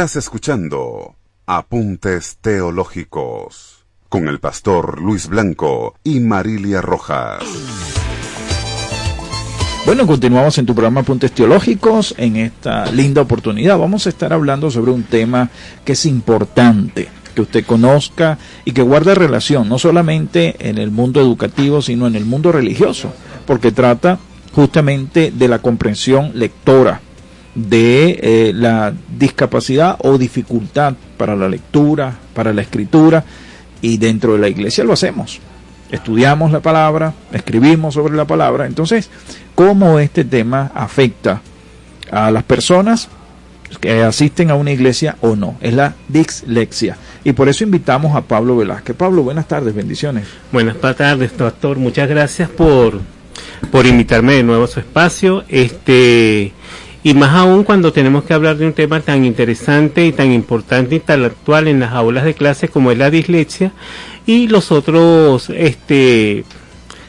Estás escuchando Apuntes Teológicos con el pastor Luis Blanco y Marilia Rojas. Bueno, continuamos en tu programa Apuntes Teológicos. En esta linda oportunidad vamos a estar hablando sobre un tema que es importante que usted conozca y que guarde relación no solamente en el mundo educativo, sino en el mundo religioso, porque trata justamente de la comprensión lectora de eh, la discapacidad o dificultad para la lectura, para la escritura, y dentro de la iglesia lo hacemos. Estudiamos la palabra, escribimos sobre la palabra. Entonces, ¿cómo este tema afecta a las personas que asisten a una iglesia o no? Es la dislexia. Y por eso invitamos a Pablo Velázquez. Pablo, buenas tardes, bendiciones. Buenas tardes, doctor. Muchas gracias por, por invitarme de nuevo a su espacio. Este, y más aún cuando tenemos que hablar de un tema tan interesante y tan importante y tan actual en las aulas de clase como es la dislexia y los otros este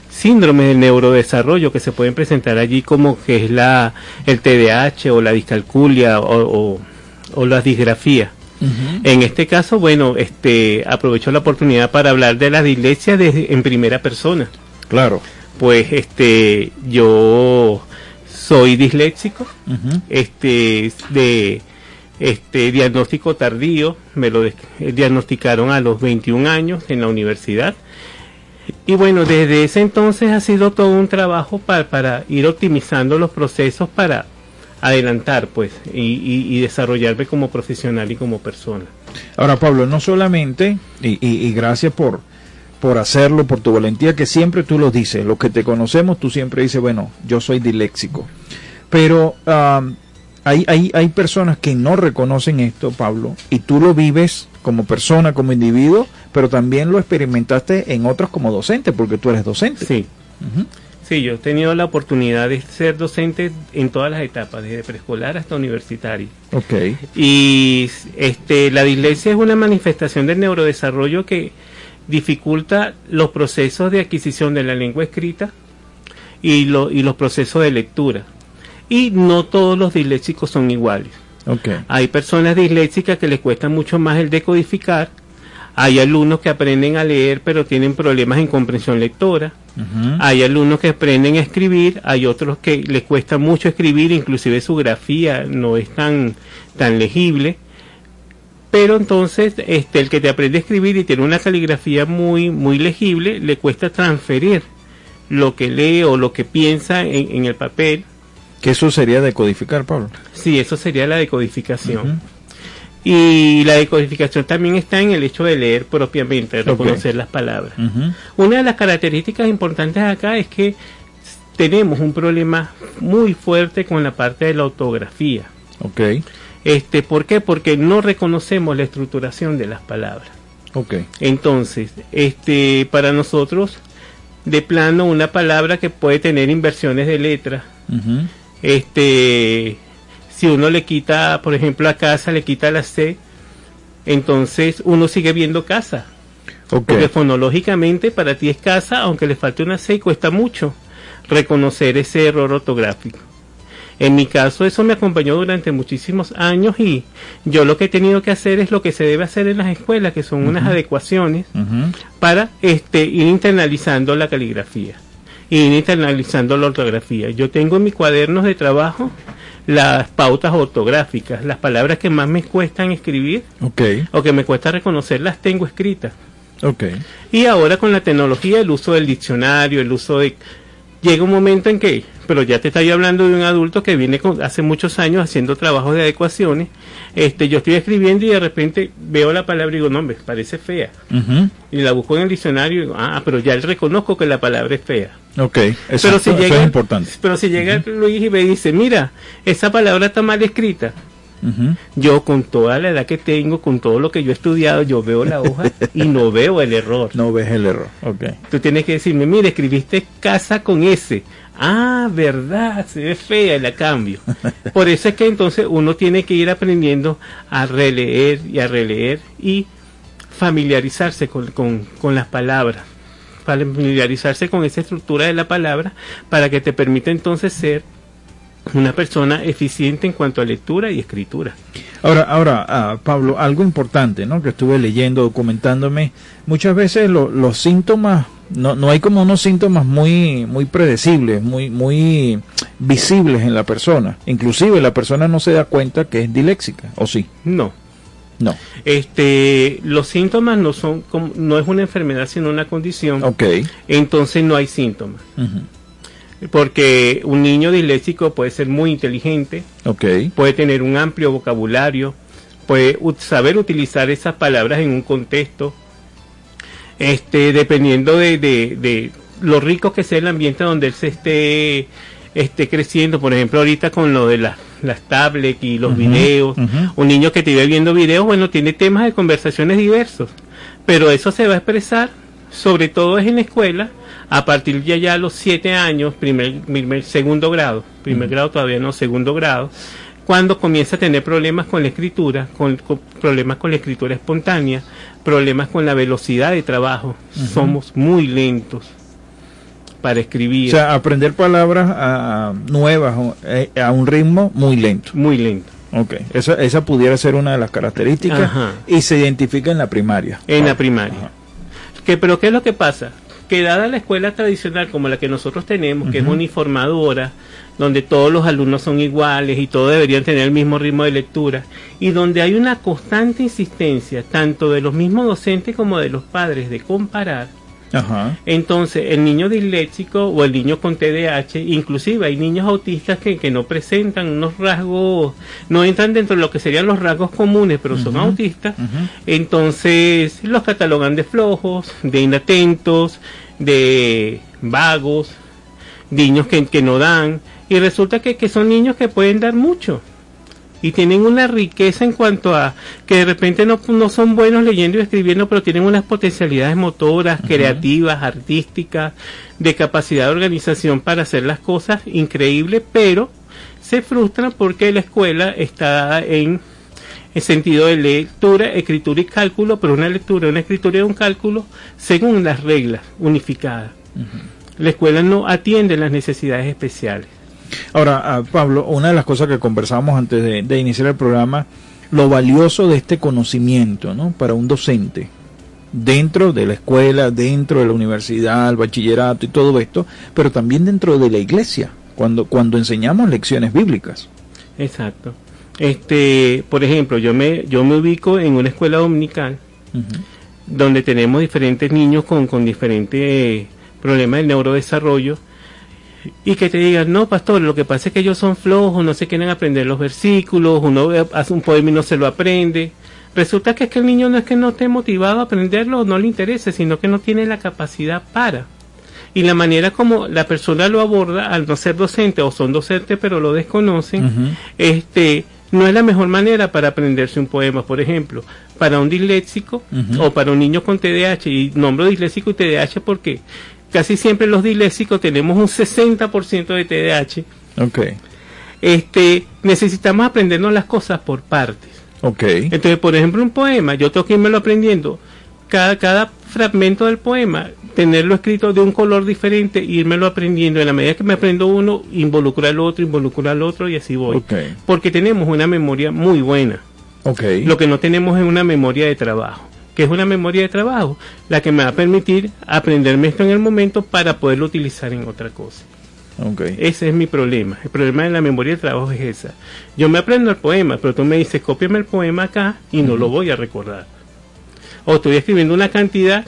síndromes del neurodesarrollo que se pueden presentar allí como que es la el TDAH o la discalculia o, o, la disgrafía. En este caso, bueno, este aprovecho la oportunidad para hablar de la dislexia en primera persona. Claro. Pues este yo soy disléxico, este, de este diagnóstico tardío, me lo diagnosticaron a los 21 años en la universidad. Y bueno, desde ese entonces ha sido todo un trabajo para, para ir optimizando los procesos para adelantar, pues, y, desarrollarme como profesional y como persona. Ahora, Pablo, no solamente, y, y gracias por, por hacerlo, por tu valentía, que siempre tú lo dices, los que te conocemos, tú siempre dices, bueno, yo soy diléxico. Pero hay, hay, hay personas que no reconocen esto, Pablo, y tú lo vives como persona, como individuo, pero también lo experimentaste en otros como docente, porque tú eres docente. Sí. Sí, yo he tenido la oportunidad de ser docente en todas las etapas, desde preescolar hasta universitario. Ok. Y este, la dislexia es una manifestación del neurodesarrollo que dificulta los procesos de adquisición de la lengua escrita y, lo, y los procesos de lectura. Y no todos los disléxicos son iguales. Okay. Hay personas disléxicas que les cuesta mucho más el decodificar. Hay alumnos que aprenden a leer pero tienen problemas en comprensión lectora. Hay alumnos que aprenden a escribir, hay otros que les cuesta mucho escribir, inclusive su grafía no es tan, tan legible. Pero entonces, este, el que te aprende a escribir y tiene una caligrafía muy, muy legible, le cuesta transferir lo que lee o lo que piensa en, en el papel. Que eso sería decodificar, Pablo. Sí, eso sería la decodificación. Y la decodificación también está en el hecho de leer propiamente, de reconocer las palabras. Una de las características importantes acá es que tenemos un problema muy fuerte con la parte de la ortografía. Ok, Este, ¿Por qué? Porque no reconocemos la estructuración de las palabras. ok. Entonces, este, para nosotros, de plano, una palabra que puede tener inversiones de letras, Ujú. este, si uno le quita, por ejemplo, a casa, le quita la C, entonces uno sigue viendo casa. Porque fonológicamente para ti es casa, aunque le falte una C y cuesta mucho reconocer ese error ortográfico. En mi caso eso me acompañó durante muchísimos años y yo lo que he tenido que hacer es lo que se debe hacer en las escuelas, que son unas adecuaciones para este ir internalizando la caligrafía, ir internalizando la ortografía. Yo tengo en mis cuadernos de trabajo las pautas ortográficas, las palabras que más me cuestan escribir o que me cuesta reconocer las tengo escritas. ok. Y ahora con la tecnología, el uso del diccionario, el uso de... Llega un momento en que, pero ya te estoy hablando de un adulto que viene con, hace muchos años haciendo trabajos de adecuaciones. Este, yo estoy escribiendo y de repente veo la palabra y digo, no, hombre, parece fea. Y la busco en el diccionario y digo, ah, pero ya reconozco que la palabra es fea. Ok, pero si eso llega, es importante. Pero si llega Luis y me dice, mira, esa palabra está mal escrita. Yo con toda la edad que tengo, con todo lo que yo he estudiado, yo veo la hoja y no veo el error. No ves el error. Ok. Tú tienes que decirme, mire, escribiste casa con S. Ah, verdad, se ve fea y la cambio. Por eso es que entonces uno tiene que ir aprendiendo a releer y a releer y familiarizarse con, con, con las palabras. Familiarizarse con esa estructura de la palabra para que te permita entonces ser una persona eficiente en cuanto a lectura y escritura. Ahora, ahora, ah, Pablo, algo importante, ¿no? Que estuve leyendo, documentándome. Muchas veces lo- los síntomas, no, no hay como unos síntomas muy, muy predecibles, muy, muy visibles en la persona. Inclusive la persona no se da cuenta que es diléxica, ¿o sí? No, No. este, los síntomas no son, como- no es una enfermedad sino una condición. Ok. entonces no hay síntomas. Ujú. Porque un niño disléxico puede ser muy inteligente, puede tener un amplio vocabulario, puede saber utilizar esas palabras en un contexto, este, dependiendo de, de, de lo rico que sea el ambiente donde él se esté, esté creciendo. Por ejemplo, ahorita con lo de las, las tablets y los Ujú, videos, un niño que te ve viendo videos, bueno, tiene temas de conversaciones diversos, pero eso se va a expresar, sobre todo es en la escuela, a partir de ya los siete años, primer, primer- segundo grado, primer grado todavía no, segundo grado, cuando comienza a tener problemas con la escritura, con, con problemas con la escritura espontánea, problemas con la velocidad de trabajo, somos muy lentos para O escribir, sea, aprender palabras ah, nuevas o, eh, a un ritmo muy lento. muy lento. Ok. Esa, esa pudiera ser una de las características Ajá. y se identifica en la primaria. En la Ajá. primaria. Que, pero ¿qué es lo que pasa? Que dada la escuela tradicional como la que nosotros tenemos, que es uniformadora, donde todos los alumnos son iguales y todos deberían tener el mismo ritmo de lectura, y donde hay una constante insistencia, tanto de los mismos docentes como de los padres, de comparar, Ajá. entonces el niño disléxico o el niño con TDAH, inclusive hay niños autistas que, que no presentan unos rasgos, no entran dentro de lo que serían los rasgos comunes, pero son autistas, entonces los catalogan de flojos, de inatentos, de vagos, niños que, que no dan, y resulta que, que son niños que pueden dar mucho, y tienen una riqueza en cuanto a que de repente no, no son buenos leyendo y escribiendo, pero tienen unas potencialidades motoras, creativas, artísticas, de capacidad de organización para hacer las cosas increíbles, pero se frustran porque la escuela está en el sentido de lectura, escritura y cálculo, pero una lectura, una escritura y un cálculo según las reglas unificadas. La escuela no atiende las necesidades especiales. Ahora, ah, Pablo, una de las cosas que conversábamos antes de, iniciar el programa, lo valioso de este conocimiento, ¿no? Para un docente, dentro de la escuela, dentro de la universidad, el bachillerato y todo esto, pero también dentro de la iglesia, cuando, cuando enseñamos lecciones bíblicas. Exacto. Este, por ejemplo, yo me, yo me ubico en una escuela dominical, donde tenemos diferentes niños con, con diferentes problemas de neurodesarrollo, y que te digan, no, pastor, lo que pasa es que ellos son flojos, no se quieren aprender los versículos, uno hace un poema y no se lo aprende. Resulta que es que el niño no es que no esté motivado a aprenderlo no le interese, sino que no tiene la capacidad para. Y la manera como la persona lo aborda, al no ser docente o son docentes pero lo desconocen, este, no es la mejor manera para aprenderse un poema, por ejemplo, para un disléxico o para un niño con TDAH, y nombro disléxico y TDAH porque casi siempre los disléxicos tenemos un 60% de TDAH. Ok. Este, necesitamos aprendernos las cosas por partes. Ok. Entonces, por ejemplo, un poema, yo tengo que irme lo aprendiendo. Cada, cada fragmento del poema, tenerlo escrito de un color diferente, e irmelo aprendiendo. En la medida que me aprendo uno, involucra al otro, involucra al otro y así voy. Porque tenemos una memoria muy buena. Okay. Lo que no tenemos es una memoria de trabajo que es una memoria de trabajo, la que me va a permitir aprenderme esto en el momento para poderlo utilizar en otra cosa. Okay. Ese es mi problema. El problema de la memoria de trabajo es esa. Yo me aprendo el poema, pero tú me dices, cópiame el poema acá y no lo voy a recordar. O estoy escribiendo una cantidad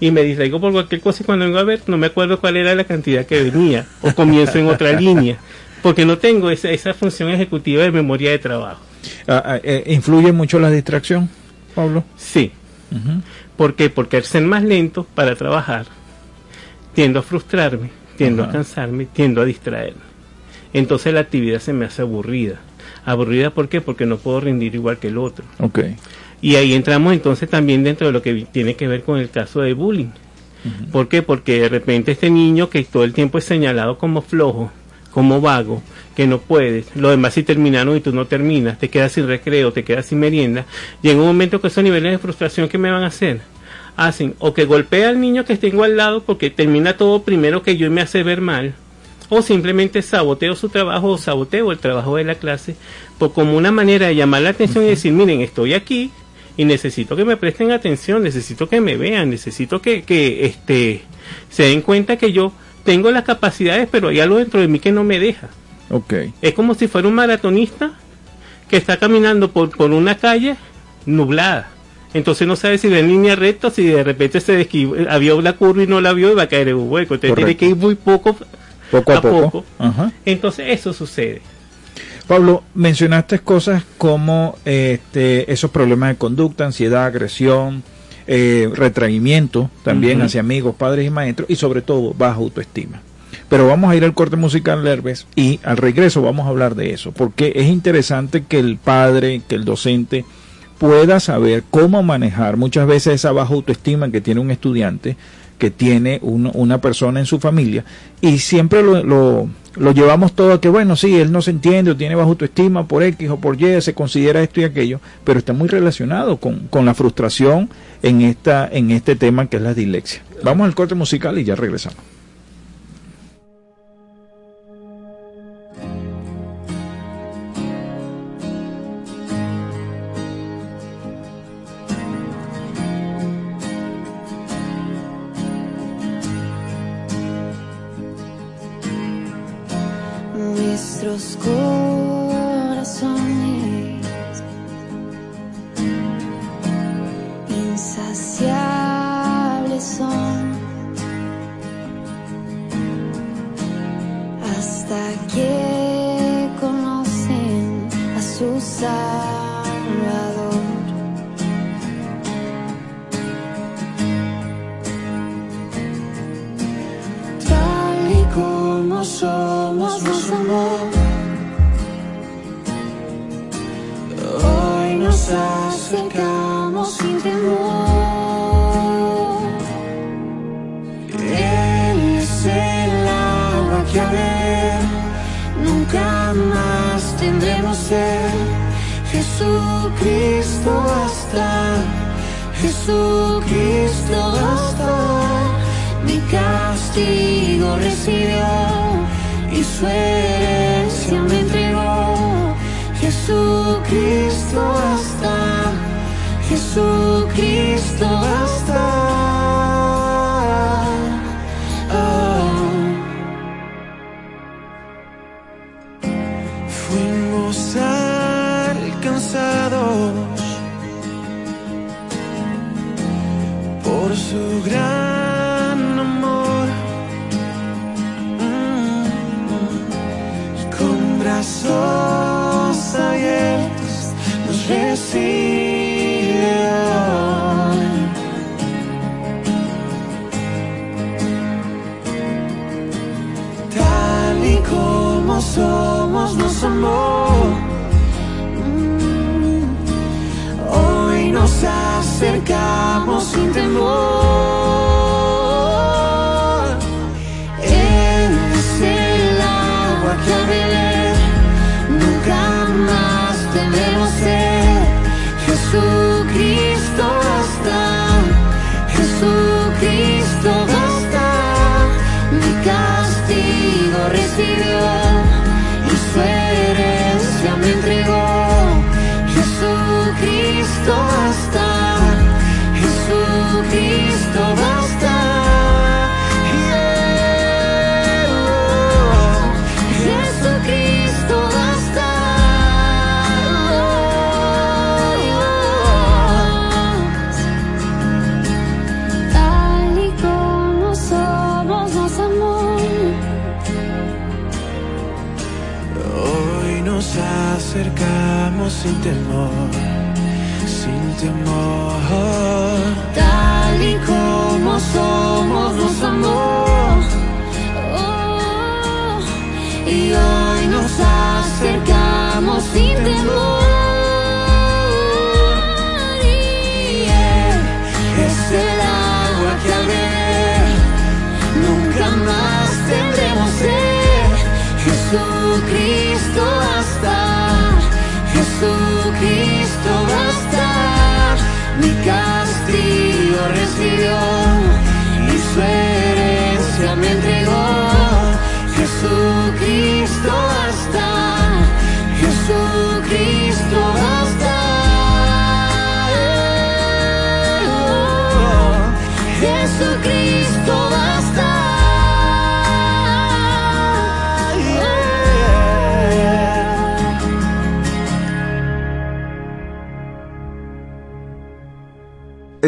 y me distraigo por cualquier cosa y cuando vengo a ver no me acuerdo cuál era la cantidad que venía o comienzo en otra línea porque no tengo esa, esa función ejecutiva de memoria de trabajo. Ah, ah, eh, ¿Influye mucho la distracción, Pablo? Sí, ¿Por qué? Porque al ser más lento para trabajar, tiendo a frustrarme, tiendo a cansarme, tiendo a distraerme. Entonces la actividad se me hace aburrida. ¿Aburrida por qué? Porque no puedo rendir igual que el otro. Okay. Y ahí entramos entonces también dentro de lo que tiene que ver con el caso de bullying. ¿Por qué? Porque de repente este niño que todo el tiempo es señalado como flojo, como vago, que no puedes, los demás si terminaron y tú no terminas, te quedas sin recreo, te quedas sin merienda, y en un momento que esos niveles de frustración que me van a hacer, hacen o que golpea al niño que tengo al lado porque termina todo primero que yo y me hace ver mal, o simplemente saboteo su trabajo o saboteo el trabajo de la clase, por como una manera de llamar la atención y decir, miren, estoy aquí y necesito que me presten atención, necesito que me vean, necesito que, que este, se den cuenta que yo tengo las capacidades, pero hay algo dentro de mí que no me deja. Okay. Es como si fuera un maratonista que está caminando por, por una calle nublada. Entonces no sabe si va en línea recta, si de repente se había una curva y no la vio y va a caer en un hueco. Entonces tiene que ir muy poco, poco a, poco. Entonces eso sucede. Pablo, mencionaste cosas como este, esos problemas de conducta, ansiedad, agresión, eh, retraimiento también hacia amigos, padres y maestros y sobre todo baja autoestima. Pero vamos a ir al corte musical, Lerves, y al regreso vamos a hablar de eso, porque es interesante que el padre, que el docente pueda saber cómo manejar muchas veces esa baja autoestima que tiene un estudiante, que tiene una persona en su familia, y siempre lo, lo, lo, llevamos todo a que, bueno, sí, él no se entiende o tiene baja autoestima por X o por Y, se considera esto y aquello, pero está muy relacionado con, con la frustración en, esta, en este tema que es la dislexia. Vamos al corte musical y ya regresamos.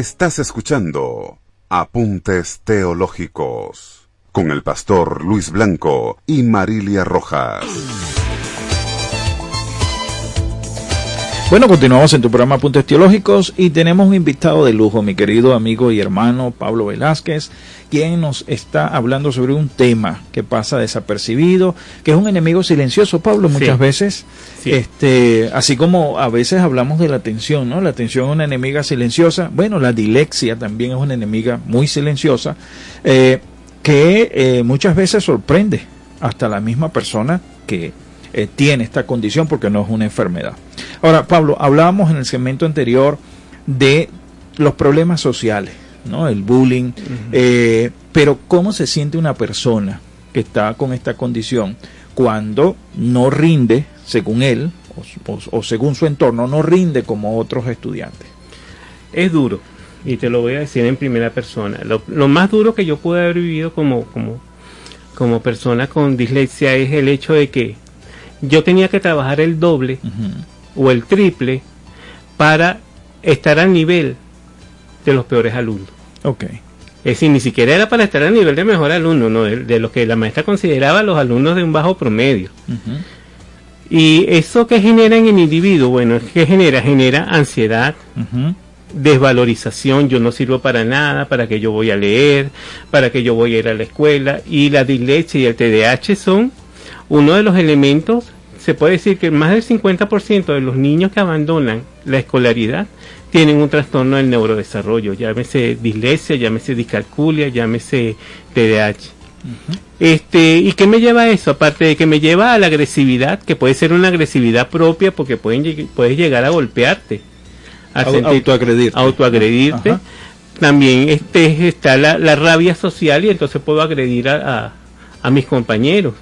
Estás escuchando Apuntes Teológicos con el pastor Luis Blanco y Marilia Rojas. Bueno, continuamos en tu programa Apuntes Teológicos y tenemos un invitado de lujo, mi querido amigo y hermano Pablo Velázquez, quien nos está hablando sobre un tema que pasa desapercibido, que es un enemigo silencioso, Pablo, muchas Sí. veces. Sí. Este, así como a veces hablamos de la atención, ¿no? La atención es una enemiga silenciosa. Bueno, la dilexia también es una enemiga muy silenciosa, eh, que eh, muchas veces sorprende hasta la misma persona que eh, tiene esta condición porque no es una enfermedad. Ahora, Pablo, hablábamos en el segmento anterior de los problemas sociales, ¿no? El bullying, eh, pero ¿cómo se siente una persona que está con esta condición cuando no rinde, según él, o, o- o según su entorno, no rinde como otros estudiantes? Es duro, y te lo voy a decir en primera persona. Lo, lo más duro que yo pude haber vivido como, como, como persona con dislexia es el hecho de que yo tenía que trabajar el doble o el triple para estar al nivel de los peores alumnos. Ok. Es decir, ni siquiera era para estar al nivel de mejor alumno, no, de, de lo que la maestra consideraba los alumnos de un bajo promedio. Y eso que genera en el individuo, bueno, ¿qué genera? Genera ansiedad, desvalorización, yo no sirvo para nada, para que yo voy a leer, para que yo voy a ir a la escuela. Y la dislexia y el TDAH son uno de los elementos, se puede decir que más del 50% de los niños que abandonan la escolaridad tienen un trastorno del neurodesarrollo, llámese dislexia, llámese discalculia, llámese TDAH. Este, ¿y qué me lleva a eso? Aparte de que me lleva a la agresividad, que puede ser una agresividad propia porque pueden puedes llegar a golpearte, a Au- sentir- autoagredirte. autoagredirte. Ajá. También este está la, la rabia social y entonces puedo agredir a, a- a mis compañeros.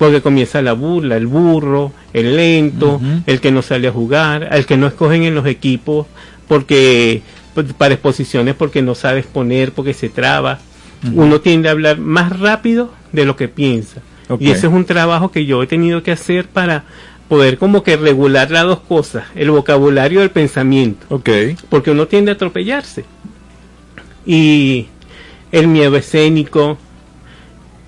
Porque comienza la burla, el burro, el lento, el que no sale a jugar, el que no escogen en los equipos porque pues, para exposiciones porque no sabe exponer, porque se traba. Uno tiende a hablar más rápido de lo que piensa. Y ese es un trabajo que yo he tenido que hacer para poder como que regular las dos cosas, el vocabulario del pensamiento Ok. porque uno tiende a atropellarse. Y el miedo escénico.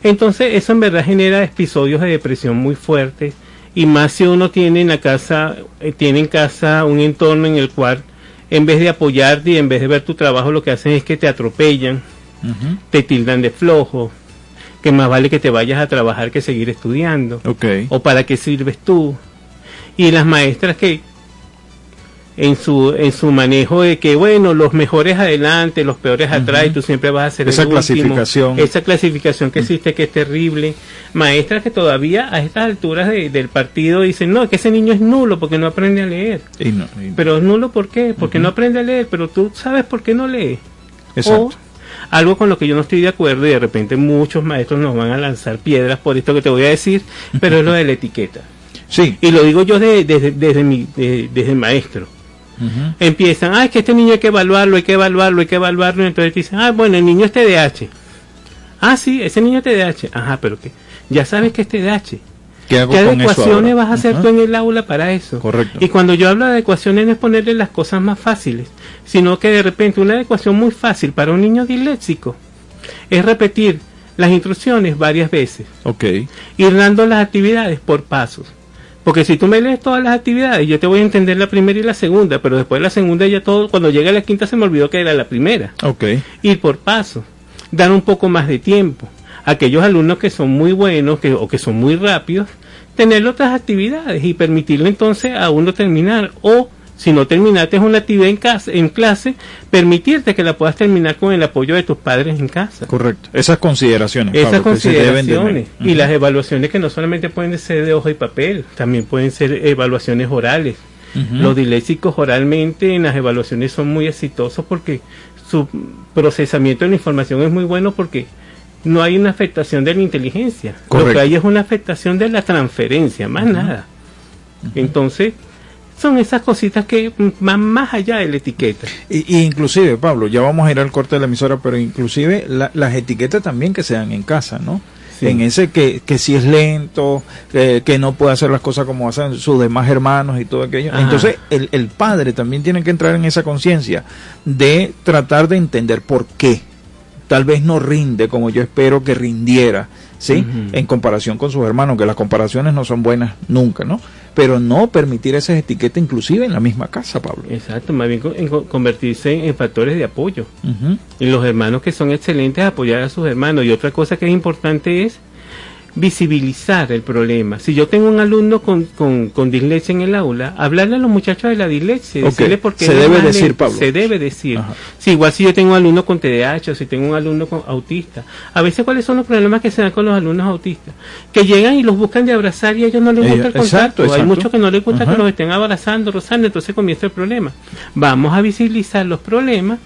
Entonces eso en verdad genera episodios de depresión muy fuertes. Y más si uno tiene en la casa, eh, tiene en casa un entorno en el cual en vez de apoyarte y en vez de ver tu trabajo lo que hacen es que te atropellan, te tildan de flojo, que más vale que te vayas a trabajar que seguir estudiando o para qué sirves tú. Y las maestras que en su en su manejo de que bueno, los mejores adelante, los peores atrás y tú siempre vas a ser Esa el último. clasificación. Esa clasificación que existe que es terrible. Maestras que todavía a estas alturas de- del partido dicen, "No, que ese niño es nulo porque no aprende a leer." Y no- y- Pero es nulo ¿por qué? Porque no aprende a leer, pero tú sabes por qué no lee. Exacto. O algo con lo que yo no estoy de acuerdo y de repente muchos maestros nos van a lanzar piedras por esto que te voy a decir, pero es lo de la etiqueta. Sí. Y lo digo yo de- desde, desde, mi, de- desde el Empiezan, ah, es que este niño hay que evaluarlo, hay que evaluarlo, hay que evaluarlo. Y entonces dicen, ah, bueno, el niño es TDAH. Ah, sí, ese niño es TDAH. Ajá, pero que ya sabes que es TDAH. ¿Qué hago ¿Qué adecuaciones vas a hacer Ajá. tú en el aula para eso? Correcto. Y cuando yo hablo de adecuaciones no es ponerle las cosas más fáciles, sino que de repente una adecuación muy fácil para un niño disléxico es repetir las instrucciones varias veces, Ok. ir dando las actividades por pasos. Porque si tú me lees todas las actividades, yo te voy a entender la primera y la segunda, pero después de la segunda ya todo, cuando llega a la quinta se me olvidó que era la primera Ok. ir por paso, dar un poco más de tiempo. Aquellos alumnos que son muy buenos que, o que son muy rápidos, tener otras actividades y permitirle entonces a uno terminar. O si no terminaste una actividad en, casa, en clase, permitirte que la puedas terminar con el apoyo de tus padres en casa. Correcto. Esas consideraciones. Esas Pablo, que se deben de consideraciones y las evaluaciones que no solamente pueden ser de hoja y papel, también pueden ser evaluaciones orales. Los disléxicos oralmente en las evaluaciones son muy exitosos porque su procesamiento de la información es muy bueno porque no hay una afectación de la inteligencia. Lo Correcto. que hay es una afectación de la transferencia, más nada. Entonces, son esas cositas que van más allá de la etiqueta. Y, y inclusive, Pablo, ya vamos a ir al corte de la emisora, pero inclusive la- las etiquetas también que se dan en casa, ¿no? Sí. En ese que, que si es lento, que, que no puede hacer las cosas como hacen sus demás hermanos y todo aquello. Ajá. Entonces, el, el padre también tiene que entrar en esa conciencia de tratar de entender por qué. Tal vez no rinde como yo espero que rindiera, ¿sí? En comparación con sus hermanos, que las comparaciones no son buenas nunca, ¿no? Pero no permitir esas etiquetas inclusive en la misma casa, Pablo. Exacto, más bien co- en co- convertirse en, factores de apoyo. Ujú. Y los hermanos que son excelentes apoyar a sus hermanos. Y otra cosa que es importante es visibilizar el problema. Si yo tengo un alumno con, con, con dislexia en el aula, hablarle a los muchachos de la dislexia, Ok. decirle por qué Se debe decir. Pablo. Se debe decir. Sí, igual si yo tengo un alumno con TDAH o si tengo un alumno con autista. A veces, ¿cuáles son los problemas que se dan con los alumnos autistas? Que llegan y los buscan de abrazar y a ellos no les Ellos- gusta el exacto, contacto. Hay exacto. muchos que no les gusta Ajá. que los estén abrazando, rozando, entonces comienza el problema. Vamos a visibilizar los problemas,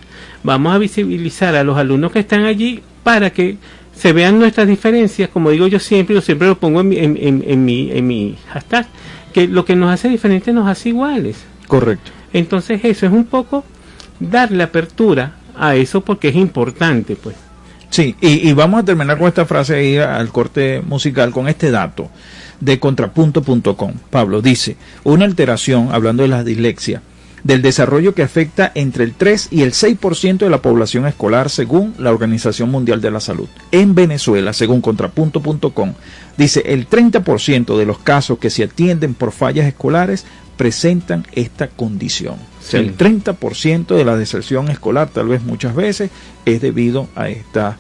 vamos a visibilizar a los alumnos que están allí para que se vean nuestras diferencias, como digo yo siempre, yo siempre lo pongo en mi, en, en- en mi, en mi hashtag, que lo que nos hace diferentes nos hace iguales. Correcto. Entonces eso es un poco darle apertura a eso porque es importante, pues. Sí, y, y vamos a terminar con esta frase ir al corte musical con este dato de contrapunto.com. Pablo dice, una alteración, hablando de la dislexia, del desarrollo que afecta entre el 3 y el 6% de la población escolar según la Organización Mundial de la Salud. En Venezuela, según contrapunto.com, dice el 30% de los casos que se atienden por fallas escolares presentan esta condición. O sea, Sí. el 30% de la deserción escolar, tal vez muchas veces, es debido a esta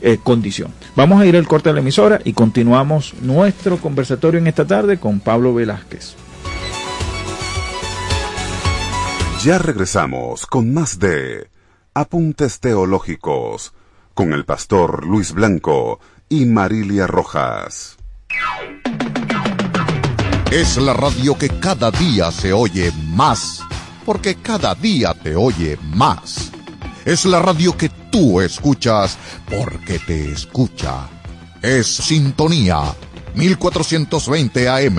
eh, condición. Vamos a ir al corte de la emisora y continuamos nuestro conversatorio en esta tarde con Pablo Velázquez. Ya regresamos con más de Apuntes Teológicos con el pastor Luis Blanco y Marilia Rojas. Es la radio que cada día se oye más, porque cada día te oye más. Es la radio que tú escuchas porque te escucha. Es Sintonía 1420 AM.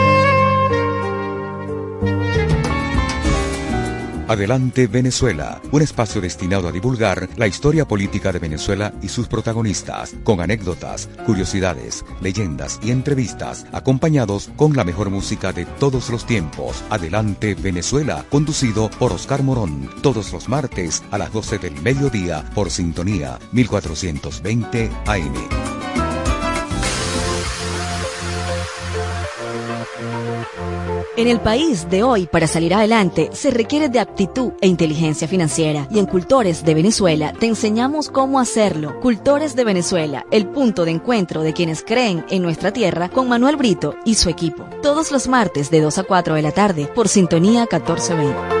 Adelante Venezuela, un espacio destinado a divulgar la historia política de Venezuela y sus protagonistas, con anécdotas, curiosidades, leyendas y entrevistas, acompañados con la mejor música de todos los tiempos. Adelante Venezuela, conducido por Oscar Morón, todos los martes a las 12 del mediodía por Sintonía 1420 AM. En el país de hoy, para salir adelante, se requiere de aptitud e inteligencia financiera. Y en Cultores de Venezuela te enseñamos cómo hacerlo. Cultores de Venezuela, el punto de encuentro de quienes creen en nuestra tierra con Manuel Brito y su equipo. Todos los martes de 2 a 4 de la tarde por Sintonía 1420.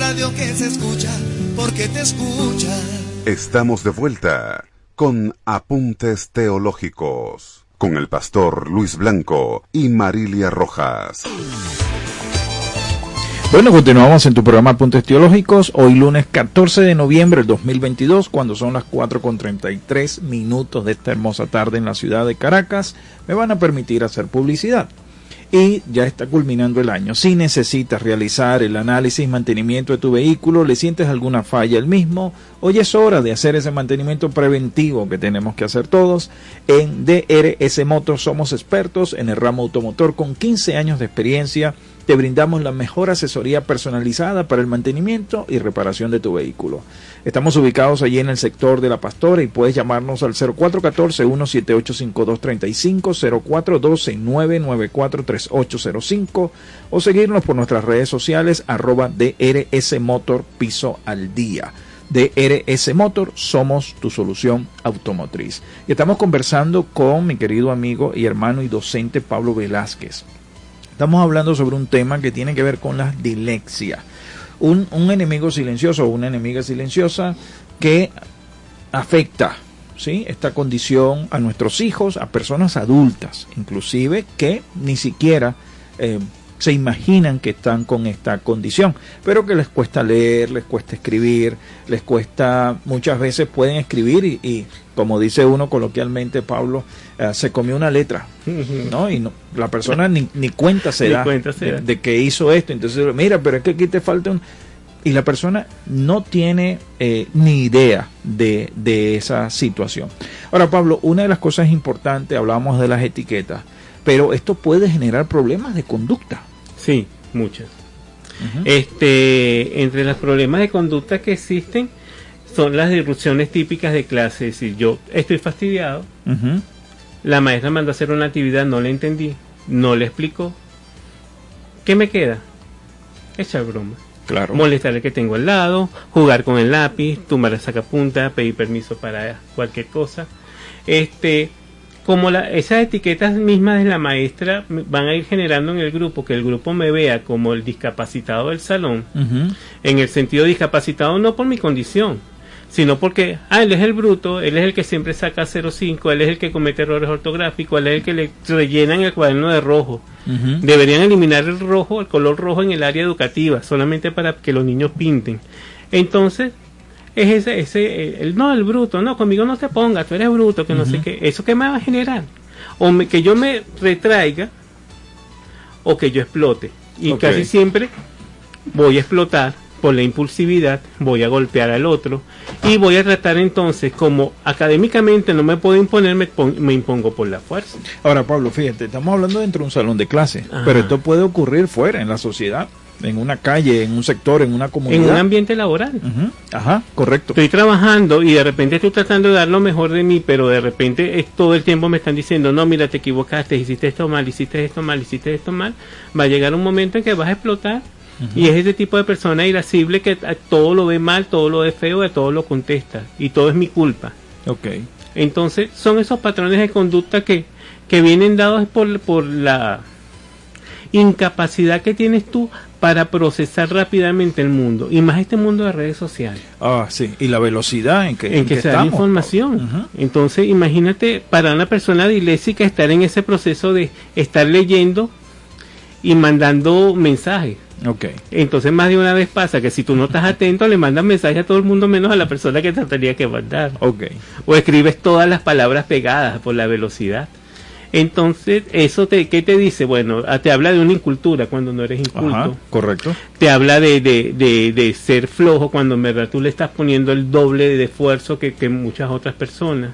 Radio que se escucha porque te escucha. Estamos de vuelta con Apuntes Teológicos con el pastor Luis Blanco y Marilia Rojas. Bueno, continuamos en tu programa Apuntes Teológicos, hoy lunes 14 de noviembre del 2022, cuando son las 4 con 33 minutos de esta hermosa tarde en la ciudad de Caracas, me van a permitir hacer publicidad y ya está culminando el año. Si necesitas realizar el análisis y mantenimiento de tu vehículo, le sientes alguna falla al mismo, hoy es hora de hacer ese mantenimiento preventivo que tenemos que hacer todos. En DRS Motors somos expertos en el ramo automotor con 15 años de experiencia te brindamos la mejor asesoría personalizada para el mantenimiento y reparación de tu vehículo. Estamos ubicados allí en el sector de la Pastora y puedes llamarnos al 0414-178-5235, 0412-994-3805 o seguirnos por nuestras redes sociales arroba DRS Motor Piso al Día. DRS Motor, somos tu solución automotriz. Y estamos conversando con mi querido amigo y hermano y docente Pablo Velázquez. Estamos hablando sobre un tema que tiene que ver con la dilexia. Un, un enemigo silencioso o una enemiga silenciosa que afecta ¿sí? esta condición a nuestros hijos, a personas adultas, inclusive que ni siquiera eh, se imaginan que están con esta condición, pero que les cuesta leer, les cuesta escribir, les cuesta, muchas veces pueden escribir y, y como dice uno coloquialmente, Pablo, eh, se comió una letra, ¿no? Y no, la persona ni, ni cuenta se Ni da, cuenta se de, da. de que hizo esto, entonces, mira, pero es que aquí te falta un... Y la persona no tiene eh, ni idea de, de esa situación. Ahora, Pablo, una de las cosas importantes, hablábamos de las etiquetas, pero esto puede generar problemas de conducta. Sí, muchas. Este, entre los problemas de conducta que existen son las disrupciones típicas de clase. Es decir, yo estoy fastidiado, la maestra mandó a hacer una actividad, no la entendí, no le explicó. ¿Qué me queda? Echar broma. Claro. Molestar al que tengo al lado, jugar con el lápiz, tumbar la sacapunta, pedir permiso para cualquier cosa. Este, como la, esas etiquetas mismas de la maestra van a ir generando en el grupo, que el grupo me vea como el discapacitado del salón, en el sentido discapacitado no por mi condición, sino porque, ah, él es el bruto, él es el que siempre saca 0,5, él es el que comete errores ortográficos, él es el que le rellenan el cuaderno de rojo. Deberían eliminar el rojo, el color rojo en el área educativa, solamente para que los niños pinten. Entonces, es ese, ese, el, no, el bruto, no, conmigo no te pongas, tú eres bruto, que no sé qué. ¿Eso qué me va a generar? O me- que yo me retraiga o que yo explote. Y casi siempre voy a explotar por la impulsividad, voy a golpear al otro y voy a tratar entonces, como académicamente no me puedo imponer, me, me impongo por la fuerza. Ahora, Pablo, fíjate, estamos hablando dentro de un salón de clase, Ajá. pero esto puede ocurrir fuera, en la sociedad, en una calle, en un sector, en una En comunidad. un ambiente laboral. Ajá, correcto. estoy trabajando y de repente estoy tratando de dar lo mejor de mí, pero de repente es, todo el tiempo me están diciendo, no, mira, te equivocaste, hiciste esto mal, hiciste esto mal, hiciste esto mal, va a llegar un momento en que vas a explotar. Y es ese tipo de persona irascible que todo lo ve mal, todo lo ve feo, de todo lo contesta. Y todo es mi culpa. Ok. Entonces, son esos patrones de conducta que, que vienen dados por, por la incapacidad que tienes tú para procesar rápidamente el mundo. Y más este mundo de redes sociales Ah, sí. Y la velocidad en que, en que se da la información. Ujú. Entonces, imagínate para una persona disléxica estar en ese proceso de estar leyendo y mandando mensajes. Ok. Entonces, más de una vez pasa que si tú no estás atento, le mandas mensajes a todo el mundo menos a la persona que te tenía que mandar. Ok. O escribes todas las palabras pegadas por la velocidad. Entonces, eso te, ¿qué te dice? Bueno, ah, te habla de una incultura cuando no eres inculto Ajá, correcto. te habla de, de, de, de ser flojo cuando en verdad tú le estás poniendo el doble de esfuerzo que, que muchas otras personas.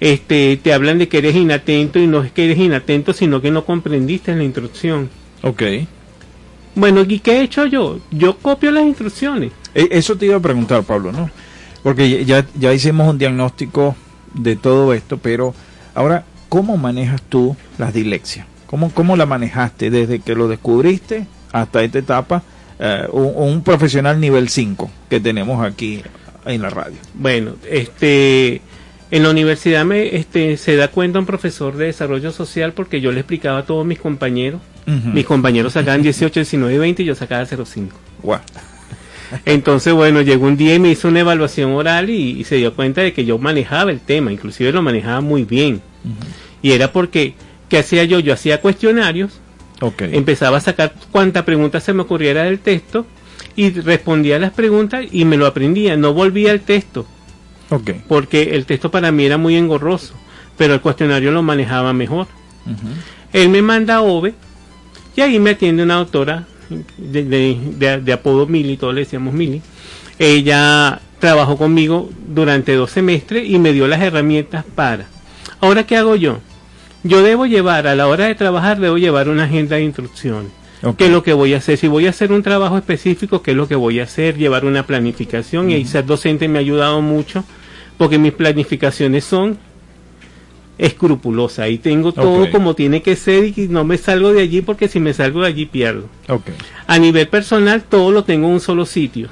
Este, te hablan de que eres inatento y no es que eres inatento, sino que no comprendiste la instrucción. Ok. Bueno, ¿y qué he hecho yo? Yo copio las instrucciones. E- Eso te iba a preguntar, Pablo, ¿no? Porque ya, ya hicimos un diagnóstico de todo esto, pero ahora, ¿cómo manejas tú las dilexias? ¿Cómo, cómo la manejaste desde que lo descubriste hasta esta etapa? eh, un, un profesional nivel 5 que tenemos aquí en la radio. Bueno, este, en la universidad me, este, se da cuenta un profesor de desarrollo social porque yo le explicaba a todos mis compañeros. Mis compañeros sacaban 18, 19 y 20 y yo sacaba 05. Guau. Entonces, bueno, llegó un día y me hizo una evaluación oral y, y se dio cuenta de que yo manejaba el tema, inclusive lo manejaba muy bien. Y era porque, ¿qué hacía yo? Yo hacía cuestionarios, Ok. empezaba a sacar cuanta pregunta se me ocurriera del texto y respondía a las preguntas y me lo aprendía, no volvía al texto, porque el texto para mí era muy engorroso, pero el cuestionario lo manejaba mejor. Él me manda a OVE y ahí me atiende una doctora de, de, de- de apodo Mili, todos le decíamos Mili. Ella trabajó conmigo durante dos semestres y me dio las herramientas para. Ahora, ¿qué hago yo? Yo debo llevar, a la hora de trabajar, debo llevar una agenda de instrucciones. Ok. ¿Qué es lo que voy a hacer? Si voy a hacer un trabajo específico, ¿qué es lo que voy a hacer? Llevar una planificación y ahí ser docente me ha ayudado mucho porque mis planificaciones son escrupulosas. Ahí tengo todo como tiene que ser y no me salgo de allí porque si me salgo de allí pierdo. A nivel personal, todo lo tengo en un solo sitio.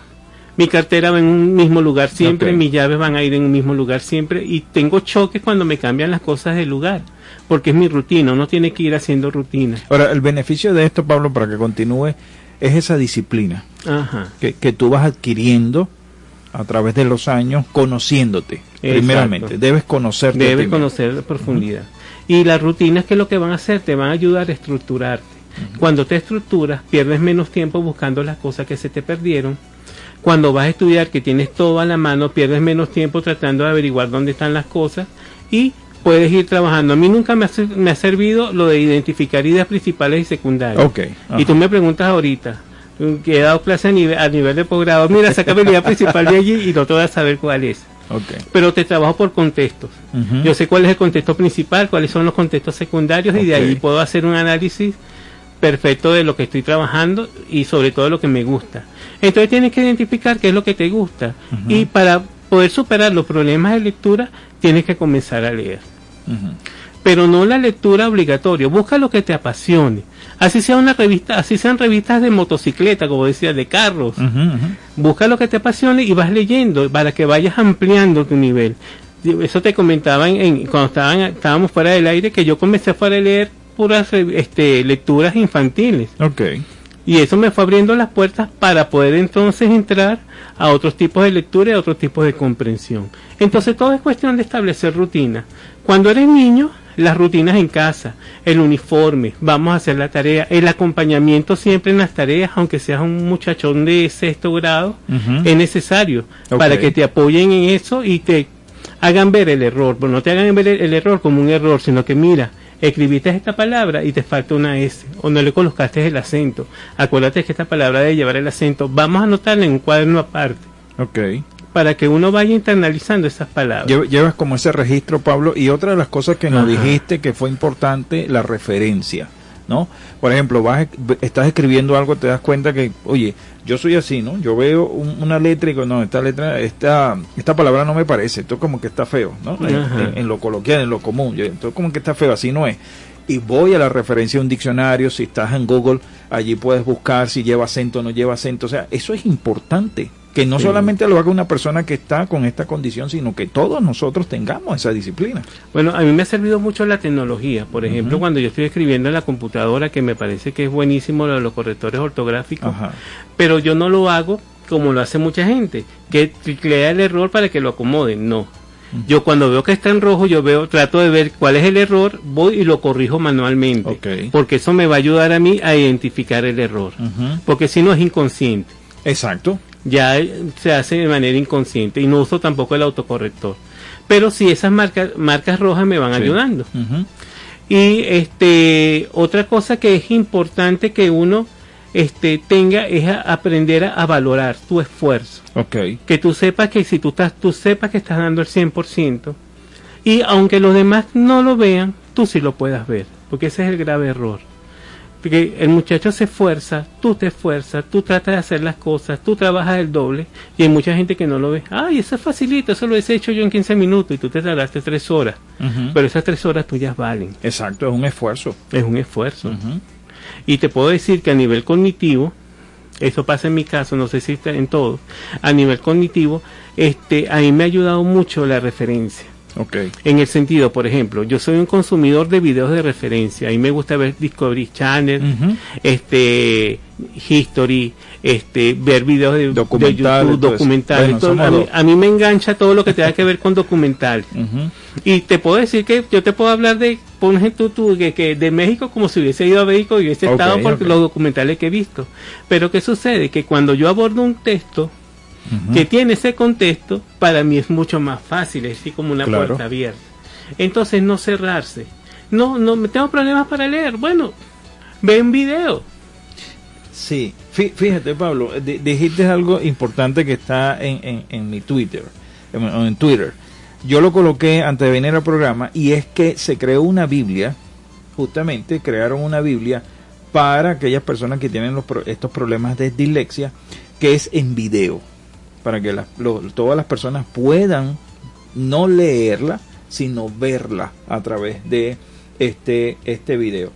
Mi cartera va en un mismo lugar siempre, mis llaves van a ir en un mismo lugar siempre y tengo choques cuando me cambian las cosas de lugar, porque es mi rutina, uno tiene que ir haciendo rutina. Ahora, el beneficio de esto, Pablo, para que continúe, es esa disciplina Ajá. que, que tú vas adquiriendo a través de los años, conociéndote, Exacto. primeramente. Debes conocerte. Debes conocer la profundidad. Y las rutinas que lo que van a hacer te van a ayudar a estructurarte. Cuando te estructuras, pierdes menos tiempo buscando las cosas que se te perdieron. Cuando vas a estudiar, que tienes todo a la mano, pierdes menos tiempo tratando de averiguar dónde están las cosas y puedes ir trabajando. A mí nunca me ha, me ha servido lo de identificar ideas principales y secundarias. Y tú me preguntas ahorita, que he dado clase a nivel, a nivel de posgrado, mira, sácame la idea principal de allí y no te vas a saber cuál es. Pero te trabajo por contextos. Yo sé cuál es el contexto principal, cuáles son los contextos secundarios y de ahí puedo hacer un análisis perfecto de lo que estoy trabajando y sobre todo lo que me gusta. Entonces tienes que identificar qué es lo que te gusta y para poder superar los problemas de lectura tienes que comenzar a leer. Pero no la lectura obligatoria, busca lo que te apasione. Así sea una revista, así sean revistas de motocicleta, como decía, de carros. Busca lo que te apasione y vas leyendo para que vayas ampliando tu nivel. Eso te comentaba en, en- cuando estaban, estábamos fuera del aire que yo comencé a leer puras este, lecturas infantiles Ok. Y eso me fue abriendo las puertas para poder entonces entrar a otros tipos de lectura y a otros tipos de comprensión. Entonces todo es cuestión de establecer rutinas. Cuando eres niño, las rutinas en casa, el uniforme, vamos a hacer la tarea, el acompañamiento siempre en las tareas, aunque seas un muchachón de sexto grado, es necesario para que te apoyen en eso y te hagan ver el error. Pero no te hagan ver el, el error como un error, sino que mira, escribiste esta palabra y te falta una S, o no le colocaste el acento. Acuérdate que esta palabra de llevar el acento, vamos a anotarla en un cuaderno aparte, Ok. para que uno vaya internalizando esas palabras. Lle- Llevas como ese registro, Pablo, y otra de las cosas que nos Ajá. dijiste que fue importante, la referencia, ¿no? Por ejemplo, vas, estás escribiendo algo, te das cuenta que, oye, yo soy así, ¿no? Yo veo un- una letra y digo, no, esta letra, esta, esta palabra no me parece, esto como que está feo, ¿no? En, Ajá. en- en lo coloquial, en lo común, yo, esto como que está feo, así no es. Y voy a la referencia de un diccionario, si estás en Google, allí puedes buscar si lleva acento o no lleva acento, o sea, eso es importante. Que no Sí. solamente lo haga una persona que está con esta condición, sino que todos nosotros tengamos esa disciplina. Bueno, a mí me ha servido mucho la tecnología. Por ejemplo, cuando yo estoy escribiendo en la computadora, que me parece que es buenísimo lo de los correctores ortográficos, Ajá. pero yo no lo hago como lo hace mucha gente, que teclea el error para que lo acomoden. No. Yo cuando veo que está en rojo, yo veo, trato de ver cuál es el error, voy y lo corrijo manualmente. Porque eso me va a ayudar a mí a identificar el error. Porque si no es inconsciente. Exacto. Ya se hace de manera inconsciente y no uso tampoco el autocorrector. Pero sí esas marcas, marcas rojas me van Sí. ayudando. Y este otra cosa que es importante que uno este tenga es a- aprender a, a valorar tu esfuerzo. Que tú sepas que si tú estás tú sepas que estás dando el 100% y aunque los demás no lo vean, tú sí lo puedas ver, porque ese es el grave error. Porque el muchacho se esfuerza, tú te esfuerzas, tú tratas de hacer las cosas, tú trabajas el doble y hay mucha gente que no lo ve. Ay, eso es facilito, eso lo he hecho yo en 15 minutos y tú te tardaste 3 horas. Pero esas 3 horas tuyas valen. Exacto, es un esfuerzo. Es un esfuerzo. Y te puedo decir que a nivel cognitivo, eso pasa en mi caso, no sé si está en todo, a nivel cognitivo, este, a mí me ha ayudado mucho la referencia. En el sentido, por ejemplo, yo soy un consumidor de videos de referencia. A mí me gusta ver Discovery Channel, este, History, este, ver videos de, YouTube, documentales. Bueno, todo. somos a, mí, a mí me engancha todo lo que tenga que ver con documentales. Ujú. Y te puedo decir que yo te puedo hablar de, por ejemplo, tú, que, que de México como si hubiese ido a México y hubiese estado por los documentales que he visto. Pero ¿qué sucede? Que cuando yo abordo un texto Que tiene ese contexto, para mí es mucho más fácil, es así como una Claro. puerta abierta. Entonces no cerrarse. No, no, me tengo problemas para leer. Bueno, ve un video. Sí, Fí- fíjate Pablo, di- dijiste algo importante que está en, en, en mi Twitter, en, en Twitter. Yo lo coloqué antes de venir al programa y es que se creó una Biblia, justamente crearon una Biblia para aquellas personas que tienen los, estos problemas de dislexia, que es en video, para que las- lo- todas las personas puedan no leerla, sino verla a través de este, este video.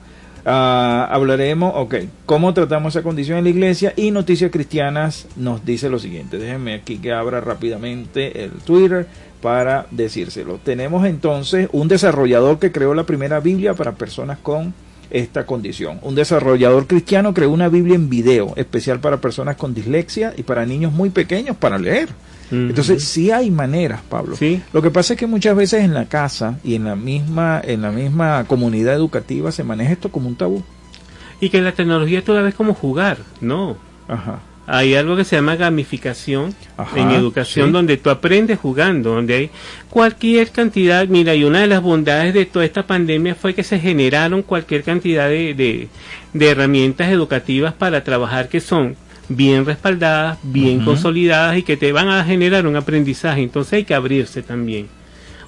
Ah, hablaremos, ok, cómo tratamos esa condición en la iglesia y Noticias Cristianas nos dice lo siguiente. Déjenme aquí que abra rápidamente el Twitter para decírselo. Tenemos entonces un desarrollador que creó la primera Biblia para personas con esta condición. Un desarrollador cristiano creó una Biblia en video especial para personas con dislexia y para niños muy pequeños para leer. Entonces sí hay maneras, Pablo. Sí. Lo que pasa es que muchas veces en la casa y en la misma en la misma comunidad educativa se maneja esto como un tabú. Y que la tecnología tú la ves como jugar. No. Ajá. Hay algo que se llama gamificación Ajá, en educación sí. donde tú aprendes jugando, donde hay cualquier cantidad, mira, y una de las bondades de toda esta pandemia fue que se generaron cualquier cantidad de, de, de herramientas educativas para trabajar que son bien respaldadas, bien consolidadas y que te van a generar un aprendizaje. Entonces hay que abrirse también.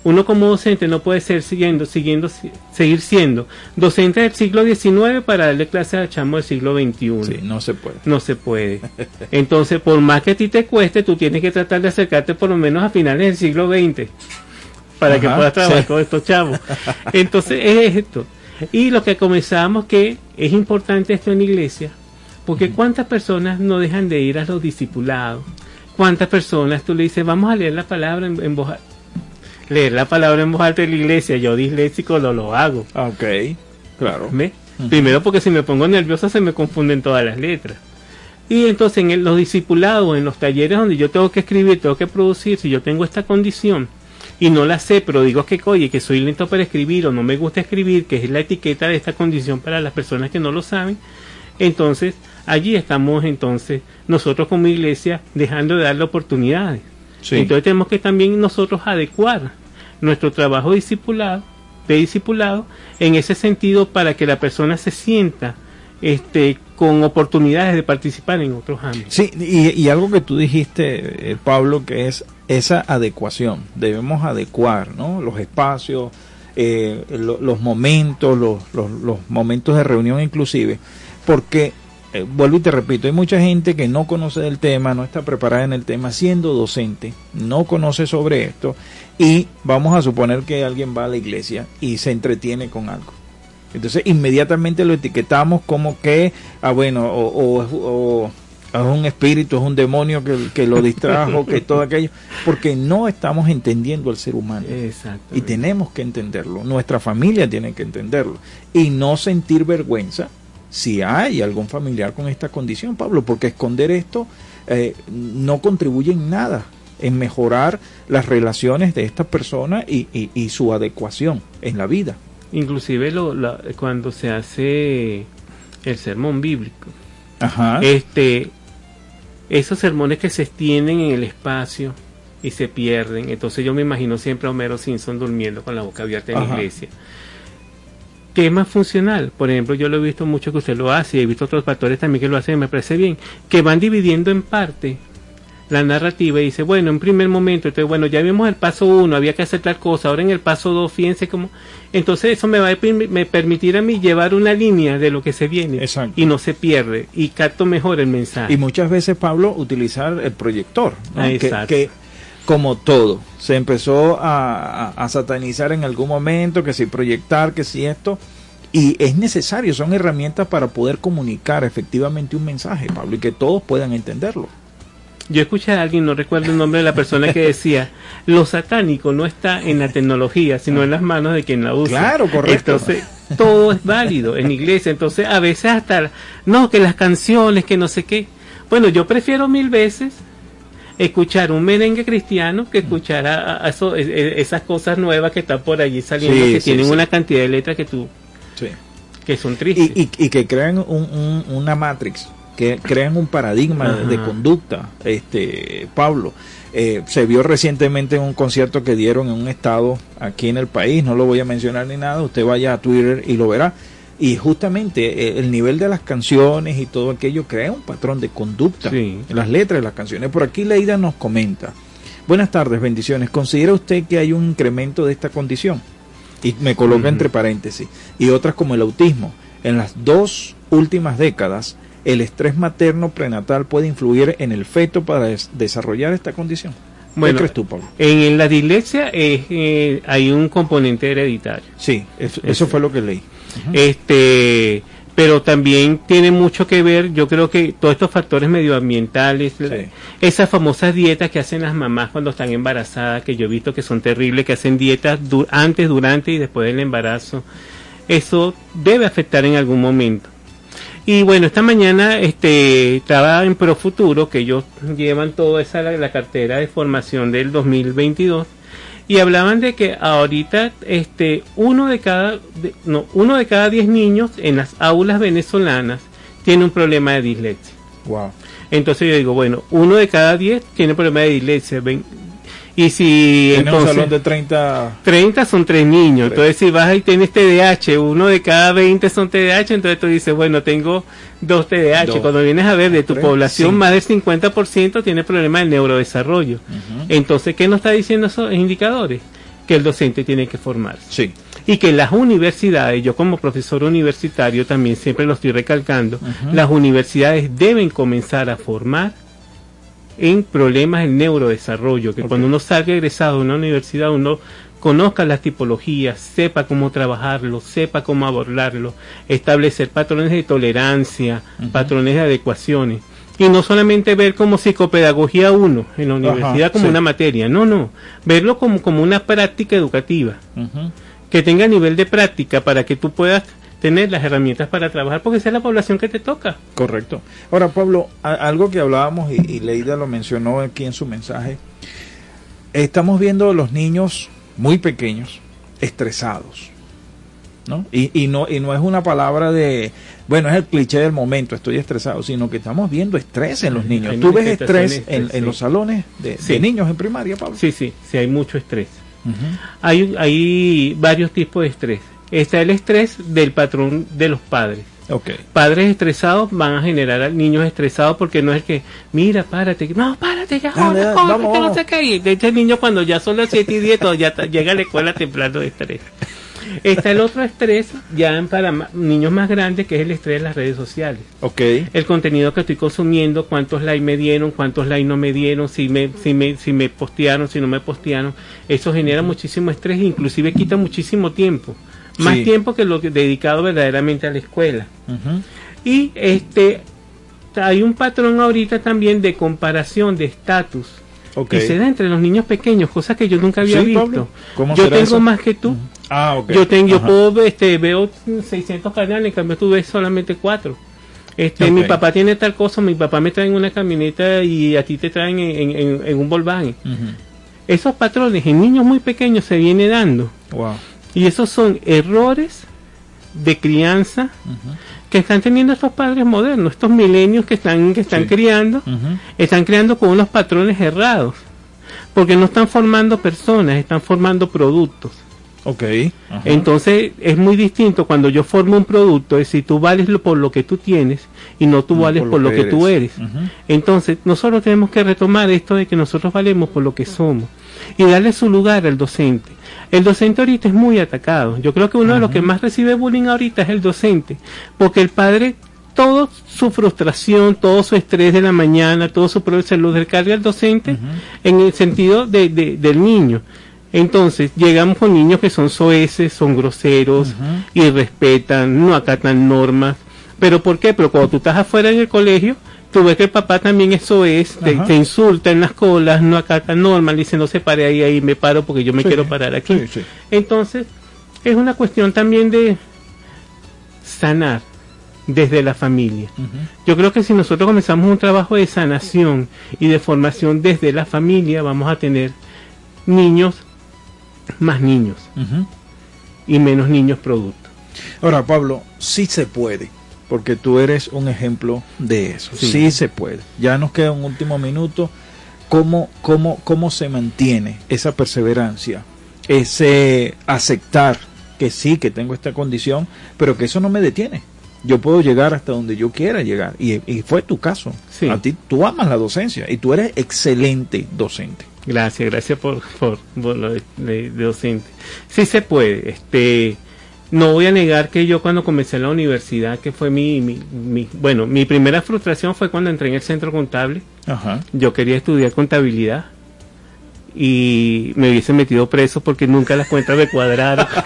Uno como docente no puede ser siguiendo, siguiendo, si- seguir siendo docente del siglo XIX para darle clase al chamo del siglo XXI. Sí, no se puede. No se puede. Entonces, por más que a ti te cueste, tú tienes que tratar de acercarte por lo menos a finales del siglo XX para que puedas trabajar sí. con estos chavos. Entonces, es esto. Y lo que comenzamos que es importante esto en la iglesia, porque cuántas personas no dejan de ir a los discipulados, cuántas personas tú le dices, vamos a leer la palabra en, en voz alta. Leer la palabra en voz alta en la iglesia, yo disléxico lo, lo hago. Ok, claro. ¿Ve? Primero porque si me pongo nerviosa se me confunden todas las letras. Y entonces en el- los discipulados, en los talleres donde yo tengo que escribir, tengo que producir, si yo tengo esta condición y no la sé, pero digo que oye, que soy lento para escribir o no me gusta escribir, que es la etiqueta de esta condición para las personas que no lo saben, entonces allí estamos entonces nosotros como iglesia dejando de darle oportunidades. Sí. Entonces tenemos que también nosotros adecuar nuestro trabajo discipulado, de discipulado en ese sentido para que la persona se sienta este, con oportunidades de participar en otros ámbitos. Sí, y, y algo que tú dijiste, eh, Pablo, que es esa adecuación. Debemos adecuar ¿no? los espacios, eh, lo- los momentos, los, los, los momentos de reunión inclusive, porque, eh, vuelvo y te repito, hay mucha gente que no conoce del tema, no está preparada en el tema, siendo docente, no conoce sobre esto, y vamos a suponer que alguien va a la iglesia y se entretiene con algo. Entonces inmediatamente lo etiquetamos como que, ah bueno, o, o- o- es un espíritu, es un demonio que, que lo distrajo, que todo aquello, porque no estamos entendiendo al ser humano. Exacto. Y tenemos que entenderlo, nuestra familia tiene que entenderlo. Y no sentir vergüenza si hay algún familiar con esta condición, Pablo, porque esconder esto eh, no contribuye en nada en mejorar las relaciones de esta persona y, y- y su adecuación en la vida. Inclusive lo, la- cuando se hace el sermón bíblico, Ajá. este, esos sermones que se extienden en el espacio y se pierden. Entonces yo me imagino siempre a Homero Simpson durmiendo con la boca abierta en la iglesia. ¿Qué es más funcional? Por ejemplo, yo lo he visto mucho que usted lo hace y he visto otros pastores también que lo hacen me parece bien, que van dividiendo en parte la narrativa y dice, bueno, en primer momento, entonces, bueno, ya vimos el paso uno, había que hacer tal cosa, ahora en el paso dos, fíjense cómo... Entonces eso me va a me permitir a mí llevar una línea de lo que se viene Exacto. y no se pierde y capto mejor el mensaje. Y muchas veces, Pablo, utilizar el proyector, ¿no? Ah, que, que, como todo, se empezó a, a- a satanizar en algún momento, que si proyectar, que si esto, y es necesario, son herramientas para poder comunicar efectivamente un mensaje, Pablo, y que todos puedan entenderlo. Yo escuché a alguien, no recuerdo el nombre de la persona que decía, lo satánico no está en la tecnología, sino en las manos de quien la usa. Claro, correcto. Entonces, todo es válido en iglesia. Entonces, a veces hasta, no, que las canciones, que no sé qué. Bueno, yo prefiero mil veces escuchar un merengue cristiano que escuchar a, a eso- e- e- esas cosas nuevas que están por allí saliendo, Sí, que sí, tienen sí. una cantidad de letras que tú, Sí. que son tristes. y, y, y que crean un- un- una matrix, que crean un paradigma de, conducta. Este Pablo eh, se vio recientemente en un concierto que dieron en un estado aquí en el país, no lo voy a mencionar ni nada, usted vaya a Twitter y lo verá. Y justamente eh, el nivel de las canciones y todo aquello crea un patrón de conducta. Sí. Las letras de las canciones. Por aquí Leida nos comenta. Buenas tardes, bendiciones. ¿Considera usted que hay un incremento de esta condición? Y me coloca entre paréntesis. Y otras como el autismo. En las dos últimas décadas, el estrés materno prenatal puede influir en el feto para des- desarrollar esta condición. Bueno, ¿Qué crees tú, Pablo? En la dislexia eh, eh, hay un componente hereditario. Sí, eso, eso fue lo que leí. Este pero también tiene mucho que ver yo creo que todos estos factores medioambientales Sí. esas famosas dietas que hacen las mamás cuando están embarazadas que yo he visto que son terribles que hacen dietas du- antes durante y después del embarazo eso debe afectar en algún momento y bueno, esta mañana este, estaba en Profuturo, que ellos llevan toda esa la, la cartera de formación del 2022, y hablaban de que ahorita este, uno, de cada, no, uno de cada diez niños en las aulas venezolanas tiene un problema de dislexia. Wow. Entonces yo digo, bueno, uno de cada diez tiene problema de dislexia. Y si Tiene un entonces... salón de 30... 30 son tres niños. Entonces, si vas y tienes TDAH, uno de cada 20 son TDAH, entonces tú dices, bueno, tengo dos TDAH. Dos. Cuando vienes a ver de tu población, más del 50% tiene problemas de neurodesarrollo. Entonces, ¿qué nos está diciendo esos indicadores? Que el docente tiene que formarse. Sí. Y que las universidades, yo como profesor universitario también siempre lo estoy recalcando, las universidades deben comenzar a formar en problemas del neurodesarrollo, que cuando uno salga egresado de una universidad uno conozca las tipologías, sepa cómo trabajarlo, sepa cómo abordarlo, establecer patrones de tolerancia, patrones de adecuaciones. Y no solamente ver como psicopedagogía uno en la universidad como sí. una materia, no, no, verlo como, como una práctica educativa que tenga nivel de práctica para que tú puedas tener las herramientas para trabajar porque esa es la población que te toca. Correcto. Ahora, Pablo, algo que hablábamos y, y Leida lo mencionó aquí en su mensaje, estamos viendo los niños muy pequeños estresados. ¿no? Y, y no y no es una palabra de bueno es el cliché del momento estoy estresado sino que estamos viendo estrés en los niños Hay tú ves estrés en, los salones de, niños en primaria Pablo Sí, sí, sí, hay mucho estrés. Ujú. Hay, hay varios tipos de estrés. Está el estrés del patrón de los padres. Ok. Padres estresados van a generar a niños estresados porque no es que, mira, párate, no, párate, ya, joder, que no qué. Y de hecho el niño cuando ya son las 7 y 10, todo ya llega a la escuela temblando de estrés. Está el otro estrés, ya para niños más grandes, que es el estrés de las redes sociales. Ok. El contenido que estoy consumiendo, cuántos likes me dieron, cuántos likes no me dieron, si me, si me, si me postearon, si no me postearon. Eso genera muchísimo estrés e inclusive quita muchísimo tiempo. Más Sí. tiempo que lo que dedicado verdaderamente a la escuela. Y este hay un patrón ahorita también de comparación de estatus. Y se da entre los niños pequeños, cosas que yo nunca había Sí, visto. Pablo. ¿Cómo yo tengo eso? más que tú. Ah. Yo tengo, yo puedo este, veo 600 canales, en cambio tú ves solamente cuatro. Este, mi papá tiene tal cosa, mi papá me trae en una camioneta y a ti te traen en, en- en- en un Volkswagen. Ujú. Esos patrones en niños muy pequeños se viene dando. Wow. Y esos son errores de crianza que están teniendo estos padres modernos, estos milenios que están, que están Sí. criando, están creando con unos patrones errados. Porque no están formando personas, están formando productos. Ok. Ajá. Entonces es muy distinto cuando yo formo un producto, es decir, tú vales lo- por lo que tú tienes y no tú No vales por lo que, tú eres. Entonces nosotros tenemos que retomar esto de que nosotros valemos por lo que somos y darle su lugar al docente. El docente ahorita es muy atacado. Yo creo que uno de los que más recibe bullying ahorita es el docente, porque el padre toda su frustración, todo su estrés de la mañana, todo su problema se lo descarga al docente en el sentido de, de- del niño. Entonces, llegamos con niños que son soeces, son groseros, irrespetan, no acatan normas. ¿Pero por qué? Pero cuando tú estás afuera en el colegio, tú ves que el papá también es soez, te, te insulta en las colas, no acata normas, dice no se pare ahí, ahí me paro porque yo me Sí, quiero parar aquí. sí, sí. Entonces, es una cuestión también de sanar desde la familia. Yo creo que si nosotros comenzamos un trabajo de sanación y de formación desde la familia, vamos a tener niños más niños y menos niños producto. Ahora, Pablo, sí se puede, porque tú eres un ejemplo de eso. Sí, Sí. se puede. Ya nos queda un último minuto. ¿Cómo, cómo, ¿Cómo se mantiene esa perseverancia? Ese aceptar que sí, que tengo esta condición, pero que eso no me detiene. Yo puedo llegar hasta donde yo quiera llegar. Y, y fue tu caso. Sí. A ti, tú amas la docencia y tú eres excelente docente. Gracias, gracias por, por, por lo de, de- de docente. Sí se puede. Este, no voy a negar que yo cuando comencé en la universidad, que fue mi, mi, mi- bueno, mi primera frustración fue cuando entré en el centro contable. Ajá. Yo quería estudiar contabilidad y me hubiese metido preso porque nunca las cuentas me cuadraron.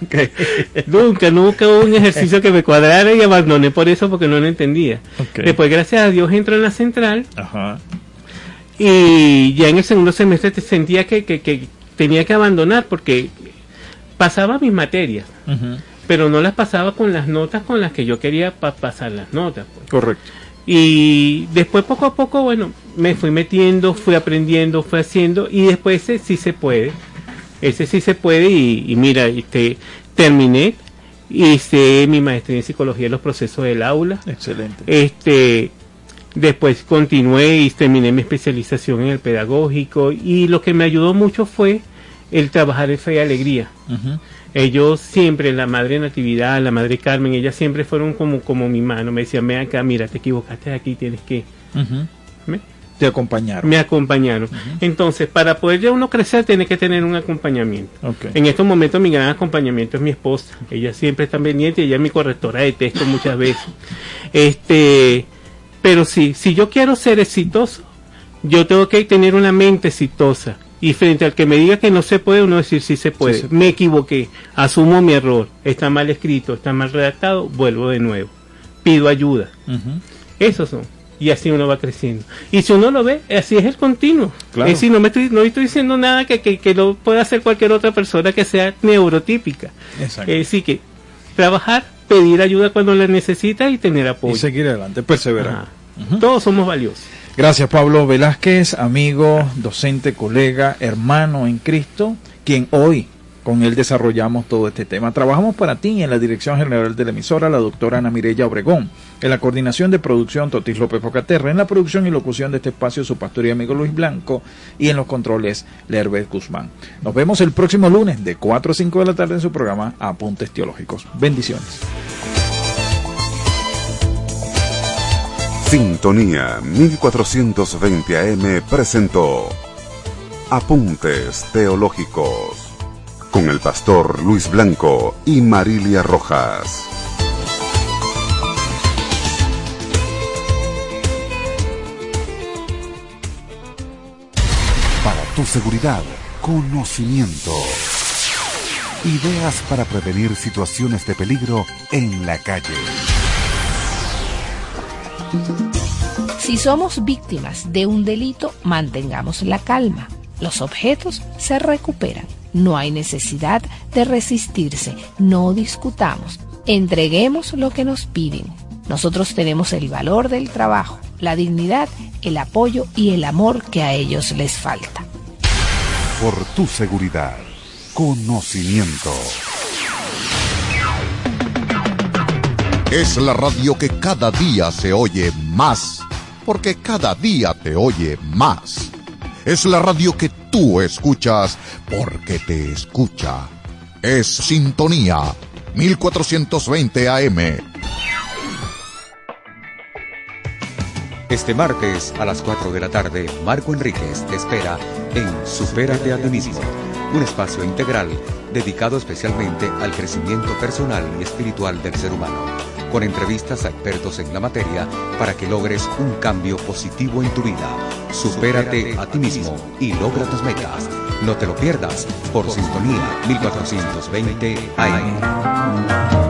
nunca, nunca hubo un ejercicio que me cuadrara y abandoné por eso porque no lo entendía. Después, gracias a Dios, entro en la central Ajá. y ya en el segundo semestre te sentía que, que- que tenía que abandonar porque pasaba mis materias, pero no las pasaba con las notas con las que yo quería pa- pasar las notas. pues. Correcto. Y después poco a poco, bueno, me fui metiendo, fui aprendiendo, fui haciendo y después ese sí se puede. Ese sí se puede y, y mira, este, terminé, hice mi maestría en psicología de los procesos del aula. Excelente. Este, después continué y terminé mi especialización en el pedagógico y lo que me ayudó mucho fue el trabajar en fe y alegría. Ellos siempre, la madre Natividad, la madre Carmen, ellas siempre fueron como, como mi mano. Me decían, ven acá, mira, te equivocaste aquí, tienes que... Te acompañaron. Me acompañaron. Entonces, para poder ya uno crecer, tiene que tener un acompañamiento. En estos momentos, mi gran acompañamiento es mi esposa. Ella siempre está pendiente, ella es mi correctora de texto muchas veces. Este, pero sí, si yo quiero ser exitoso, yo tengo que tener una mente exitosa. Y frente al que me diga que no se puede, uno decir sí se puede. Sí Me equivoqué, asumo mi error, está mal escrito, está mal redactado, vuelvo de nuevo. Pido ayuda. Ujú. Esos son. Y así uno va creciendo. Y si uno lo ve, así es el continuo. Claro. Es decir, no me estoy, no estoy diciendo nada que, que, que lo pueda hacer cualquier otra persona que sea neurotípica. Exacto. Es decir, que trabajar, pedir ayuda cuando la necesita y tener apoyo. Y seguir adelante, perseverar. Todos somos valiosos. Gracias Pablo Velázquez, amigo, docente, colega, hermano en Cristo, quien hoy con él desarrollamos todo este tema. Trabajamos para ti en la dirección general de la emisora, la doctora Ana Mirella Obregón, en la coordinación de producción Totis López Pocaterra, en la producción y locución de este espacio su pastor y amigo Luis Blanco y en los controles Lerber Guzmán. Nos vemos el próximo lunes de 4 a 5 de la tarde en su programa Apuntes Teológicos. Bendiciones. Sintonía 1420 AM presentó Apuntes Teológicos con el pastor Luis Blanco y Marilia Rojas. Para tu seguridad, conocimiento. Ideas para prevenir situaciones de peligro en la calle. Si somos víctimas de un delito, mantengamos la calma. Los objetos se recuperan. No hay necesidad de resistirse. No discutamos. Entreguemos lo que nos piden. Nosotros tenemos el valor del trabajo, la dignidad, el apoyo y el amor que a ellos les falta. Por tu seguridad, conocimiento. Es la radio que cada día se oye más, porque cada día te oye más. Es la radio que tú escuchas, porque te escucha. Es Sintonía 1420 AM. Este martes a las 4 de la tarde, Marco Enríquez te espera en Supérate a ti un espacio integral dedicado especialmente al crecimiento personal y espiritual del ser humano, con entrevistas a expertos en la materia para que logres un cambio positivo en tu vida. Supérate a ti mismo y logra tus metas. No te lo pierdas por Sintonía 1420 AM.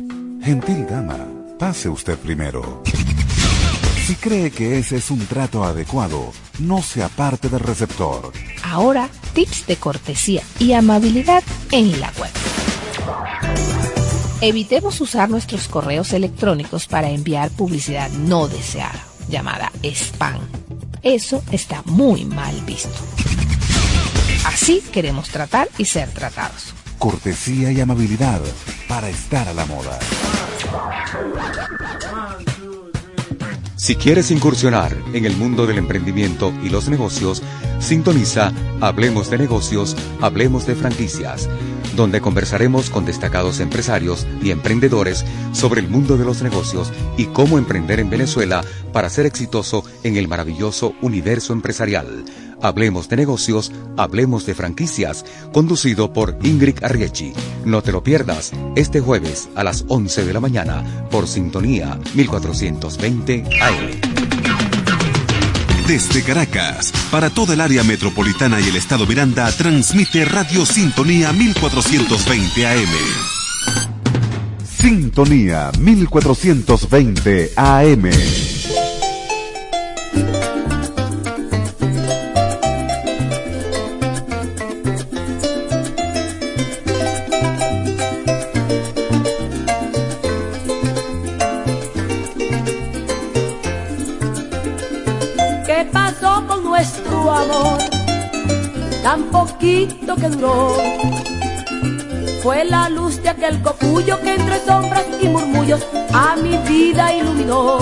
Gentil dama, pase usted primero. Si cree que ese es un trato adecuado, no se aparte del receptor. Ahora, tips de cortesía y amabilidad en la web. Evitemos usar nuestros correos electrónicos para enviar publicidad no deseada, llamada spam. Eso está muy mal visto. Así queremos tratar y ser tratados. Cortesía y amabilidad para estar a la moda. Si quieres incursionar en el mundo del emprendimiento y los negocios, sintoniza Hablemos de negocios, Hablemos de franquicias, donde conversaremos con destacados empresarios y emprendedores sobre el mundo de los negocios y cómo emprender en Venezuela para ser exitoso en el maravilloso universo empresarial. Hablemos de negocios, hablemos de franquicias, conducido por Ingrid Arriechi. No te lo pierdas este jueves a las 11 de la mañana por Sintonía 1420 AM. Desde Caracas, para toda el área metropolitana y el estado Miranda, transmite Radio Sintonía 1420 AM. Sintonía 1420 AM. Tan poquito que duró. Fue la luz de aquel copullo que entre sombras y murmullos a mi vida iluminó.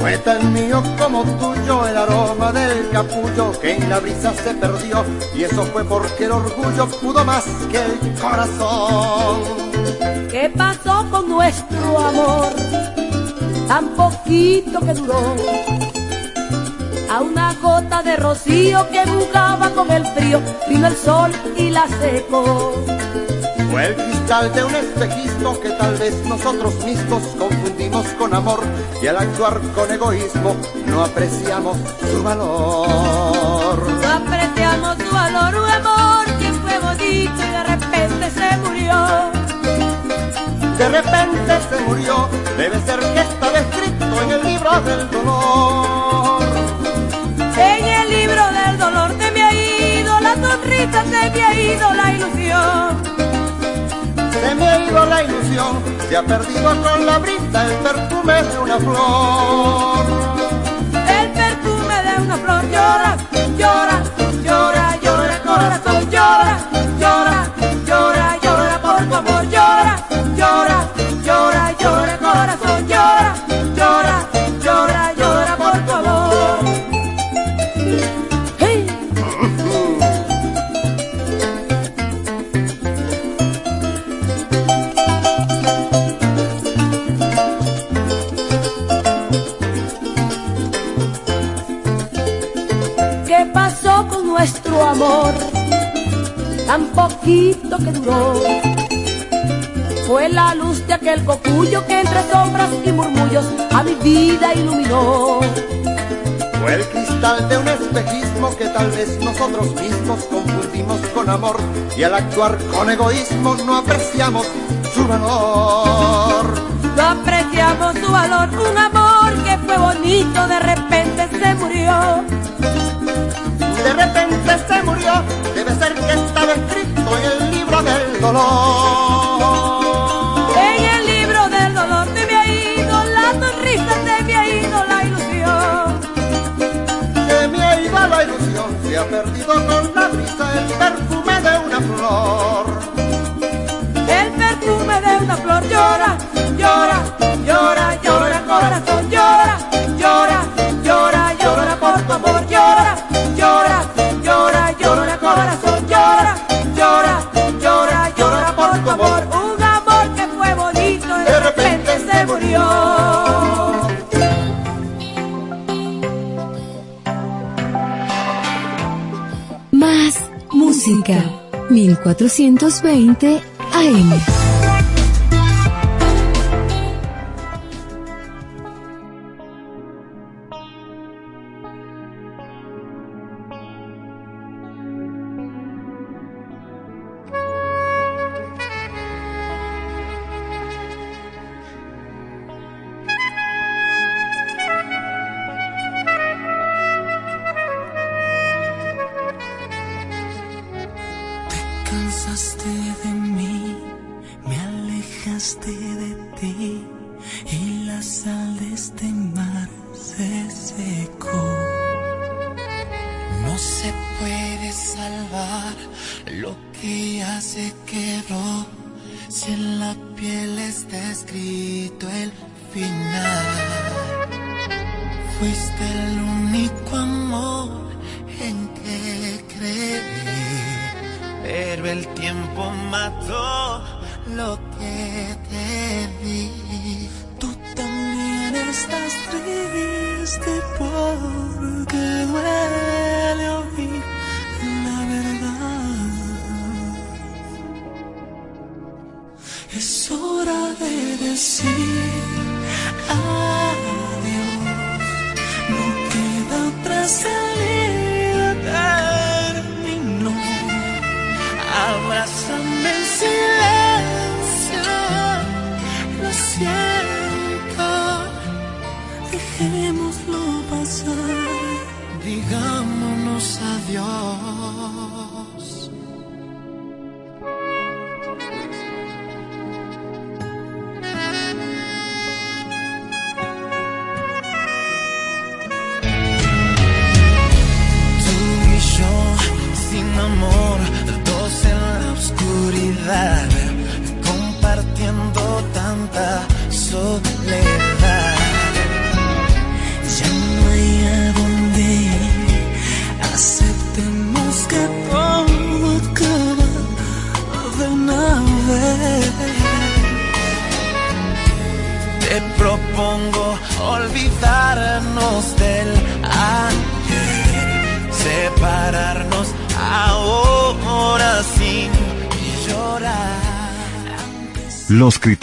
Fue tan mío como tuyo el aroma del capullo que en la brisa se perdió y eso fue porque el orgullo pudo más que el corazón. ¿Qué pasó con nuestro amor? Tan poquito que duró. A una gota de rocío que jugaba con el frío, vino el sol y la secó. Fue el cristal de un espejismo que tal vez nosotros mismos confundimos con amor y al actuar con egoísmo no apreciamos su valor. No apreciamos su valor, un amor que fue bonito y de repente se murió. De repente se murió, debe ser que estaba escrito en el libro del dolor. En el libro del dolor te me ha ido la sonrisa, se me ha ido la ilusión. Se me ha ido la ilusión, se ha perdido con la brisa el perfume de una flor. El perfume de una flor llora, llora, amor? Tan poquito que duró. Fue la luz de aquel cocuyo que entre sombras y murmullos a mi vida iluminó. Fue el cristal de un espejismo que tal vez nosotros mismos confundimos con amor y al actuar con egoísmo no apreciamos su valor. No apreciamos su valor, un amor que fue bonito, de repente se murió. De repente se murió, debe ser que estaba escrito en el libro del dolor. En el libro del dolor te me ha ido la sonrisa, te me ha ido la ilusión. Se me ha ido la ilusión, se ha perdido con la brisa el perfume de una flor. El perfume de una flor llora, llora, 1420 AM.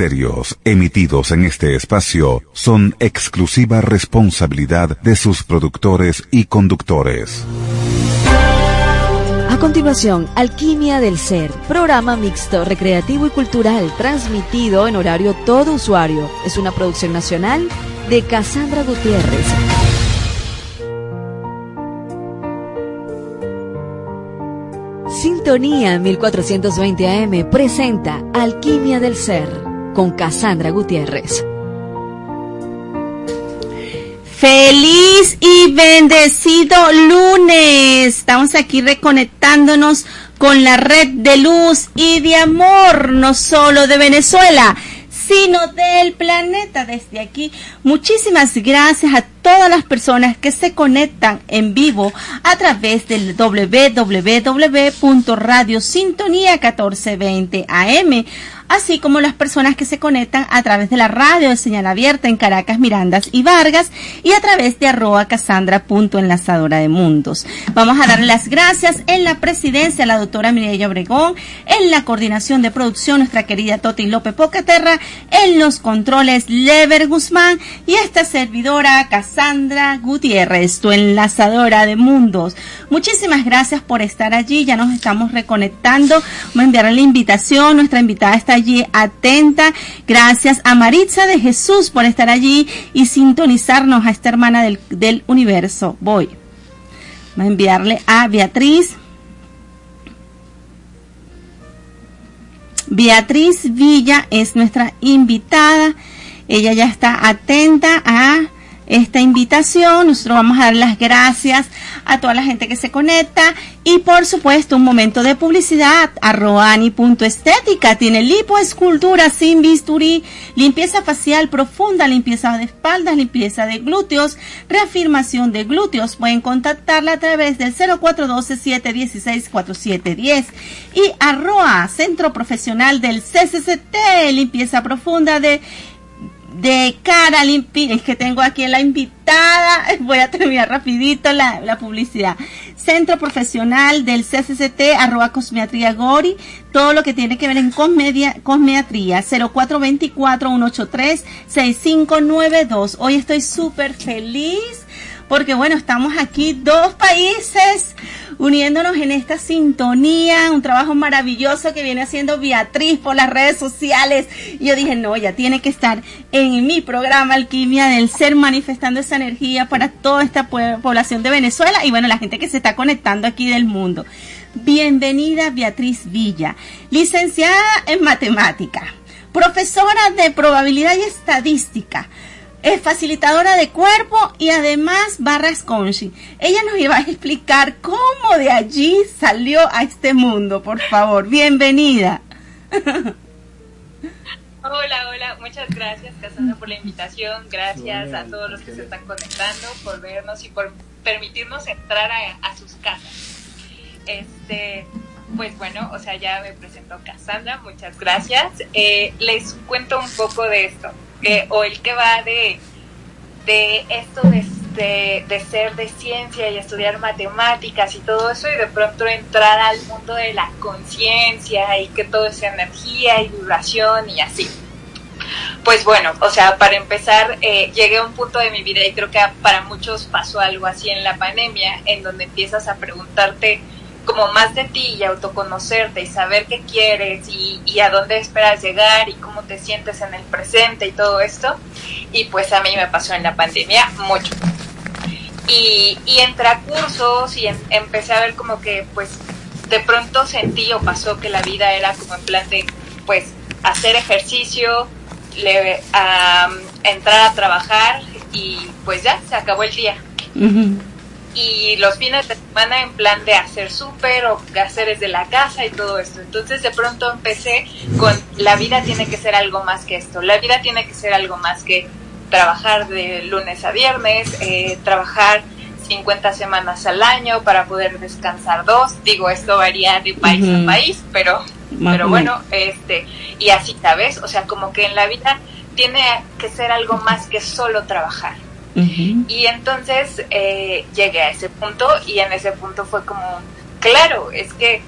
Criterios emitidos en este espacio son exclusiva responsabilidad de sus productores y conductores. A continuación, Alquimia del Ser, programa mixto, recreativo y cultural, transmitido en horario todo usuario. Es una producción nacional de Cassandra Gutiérrez. Sintonía 1420 AM presenta Alquimia del Ser con Cassandra Gutiérrez. Feliz y bendecido lunes. Estamos aquí reconectándonos con la red de luz y de amor, no solo de Venezuela, sino del planeta desde aquí. Muchísimas gracias a todas las personas que se conectan en vivo a través del www.radiosintonía 1420 AM así como las personas que se conectan a través de la radio de señal abierta en Caracas, Mirandas y Vargas y a través de arroba casandra.enlazadora de mundos. Vamos a darle las gracias en la presidencia a la doctora Mireya Obregón, en la coordinación de producción nuestra querida Toti López Pocaterra, en los controles Lever Guzmán y esta servidora Casandra Gutiérrez, tu enlazadora de mundos. Muchísimas gracias por estar allí, ya nos estamos reconectando. Vamos a enviar la invitación, nuestra invitada está allí atenta. Gracias a Maritza de Jesús por estar allí y sintonizarnos a esta hermana del, del universo. Voy. A enviarle a Beatriz. Beatriz Villa es nuestra invitada. Ella ya está atenta a esta invitación. Nosotros vamos a dar las gracias a toda la gente que se conecta y por supuesto un momento de publicidad. Arroani.estética tiene lipoescultura sin bisturí, limpieza facial profunda, limpieza de espaldas, limpieza de glúteos, reafirmación de glúteos. Pueden contactarla a través del 0412-716-4710 y Arroa, Centro Profesional del CCCT, limpieza profunda de de cara limpia, es que tengo aquí la invitada, voy a terminar rapidito la, la publicidad. Centro Profesional del CCCT, arroba Cosmetría Gori, todo lo que tiene que ver en cosmedia, cosmetría, 0424-183-6592. Hoy estoy súper feliz porque bueno, estamos aquí dos países uniéndonos en esta sintonía, un trabajo maravilloso que viene haciendo Beatriz por las redes sociales. Y yo dije, no, ya tiene que estar en mi programa Alquimia del Ser manifestando esa energía para toda esta población de Venezuela y bueno, la gente que se está conectando aquí del mundo. Bienvenida Beatriz Villa, licenciada en matemática, profesora de probabilidad y estadística es facilitadora de cuerpo y además barras conchi. Ella nos iba a explicar cómo de allí salió a este mundo, por favor. Bienvenida. Hola, hola, muchas gracias Casandra por la invitación, gracias a todos los que se están conectando por vernos y por permitirnos entrar a, sus casas. Este, pues bueno, o sea, ya me presentó Cassandra, muchas gracias. Eh, les cuento un poco de esto o el que va de, de esto de, de, ser de ciencia y estudiar matemáticas y todo eso y de pronto entrar al mundo de la conciencia y que todo es energía y vibración y así. Pues bueno, o sea, para empezar, eh, llegué a un punto de mi vida y creo que para muchos pasó algo así en la pandemia, en donde empiezas a preguntarte, como más de ti y autoconocerte y saber qué quieres y, y, a dónde esperas llegar y cómo te sientes en el presente y todo esto. Y pues a mí me pasó en la pandemia mucho. Y, y entré a cursos y em, empecé a ver como que pues de pronto sentí o pasó que la vida era como en plan de pues hacer ejercicio, le, entrar a trabajar y pues ya se acabó el día y los fines de semana en plan de hacer súper o hacer desde la casa y todo esto. Entonces de pronto empecé con la vida tiene que ser algo más que esto, la vida tiene que ser algo más que trabajar de lunes a viernes, eh, trabajar 50 semanas al año para poder descansar dos. Digo, esto varía de país a país, pero, pero bueno, este, y así, ¿sabes? O sea, como que en la vida tiene que ser algo más que solo trabajar. Y entonces eh, llegué a ese punto y en ese punto fue como, claro, es que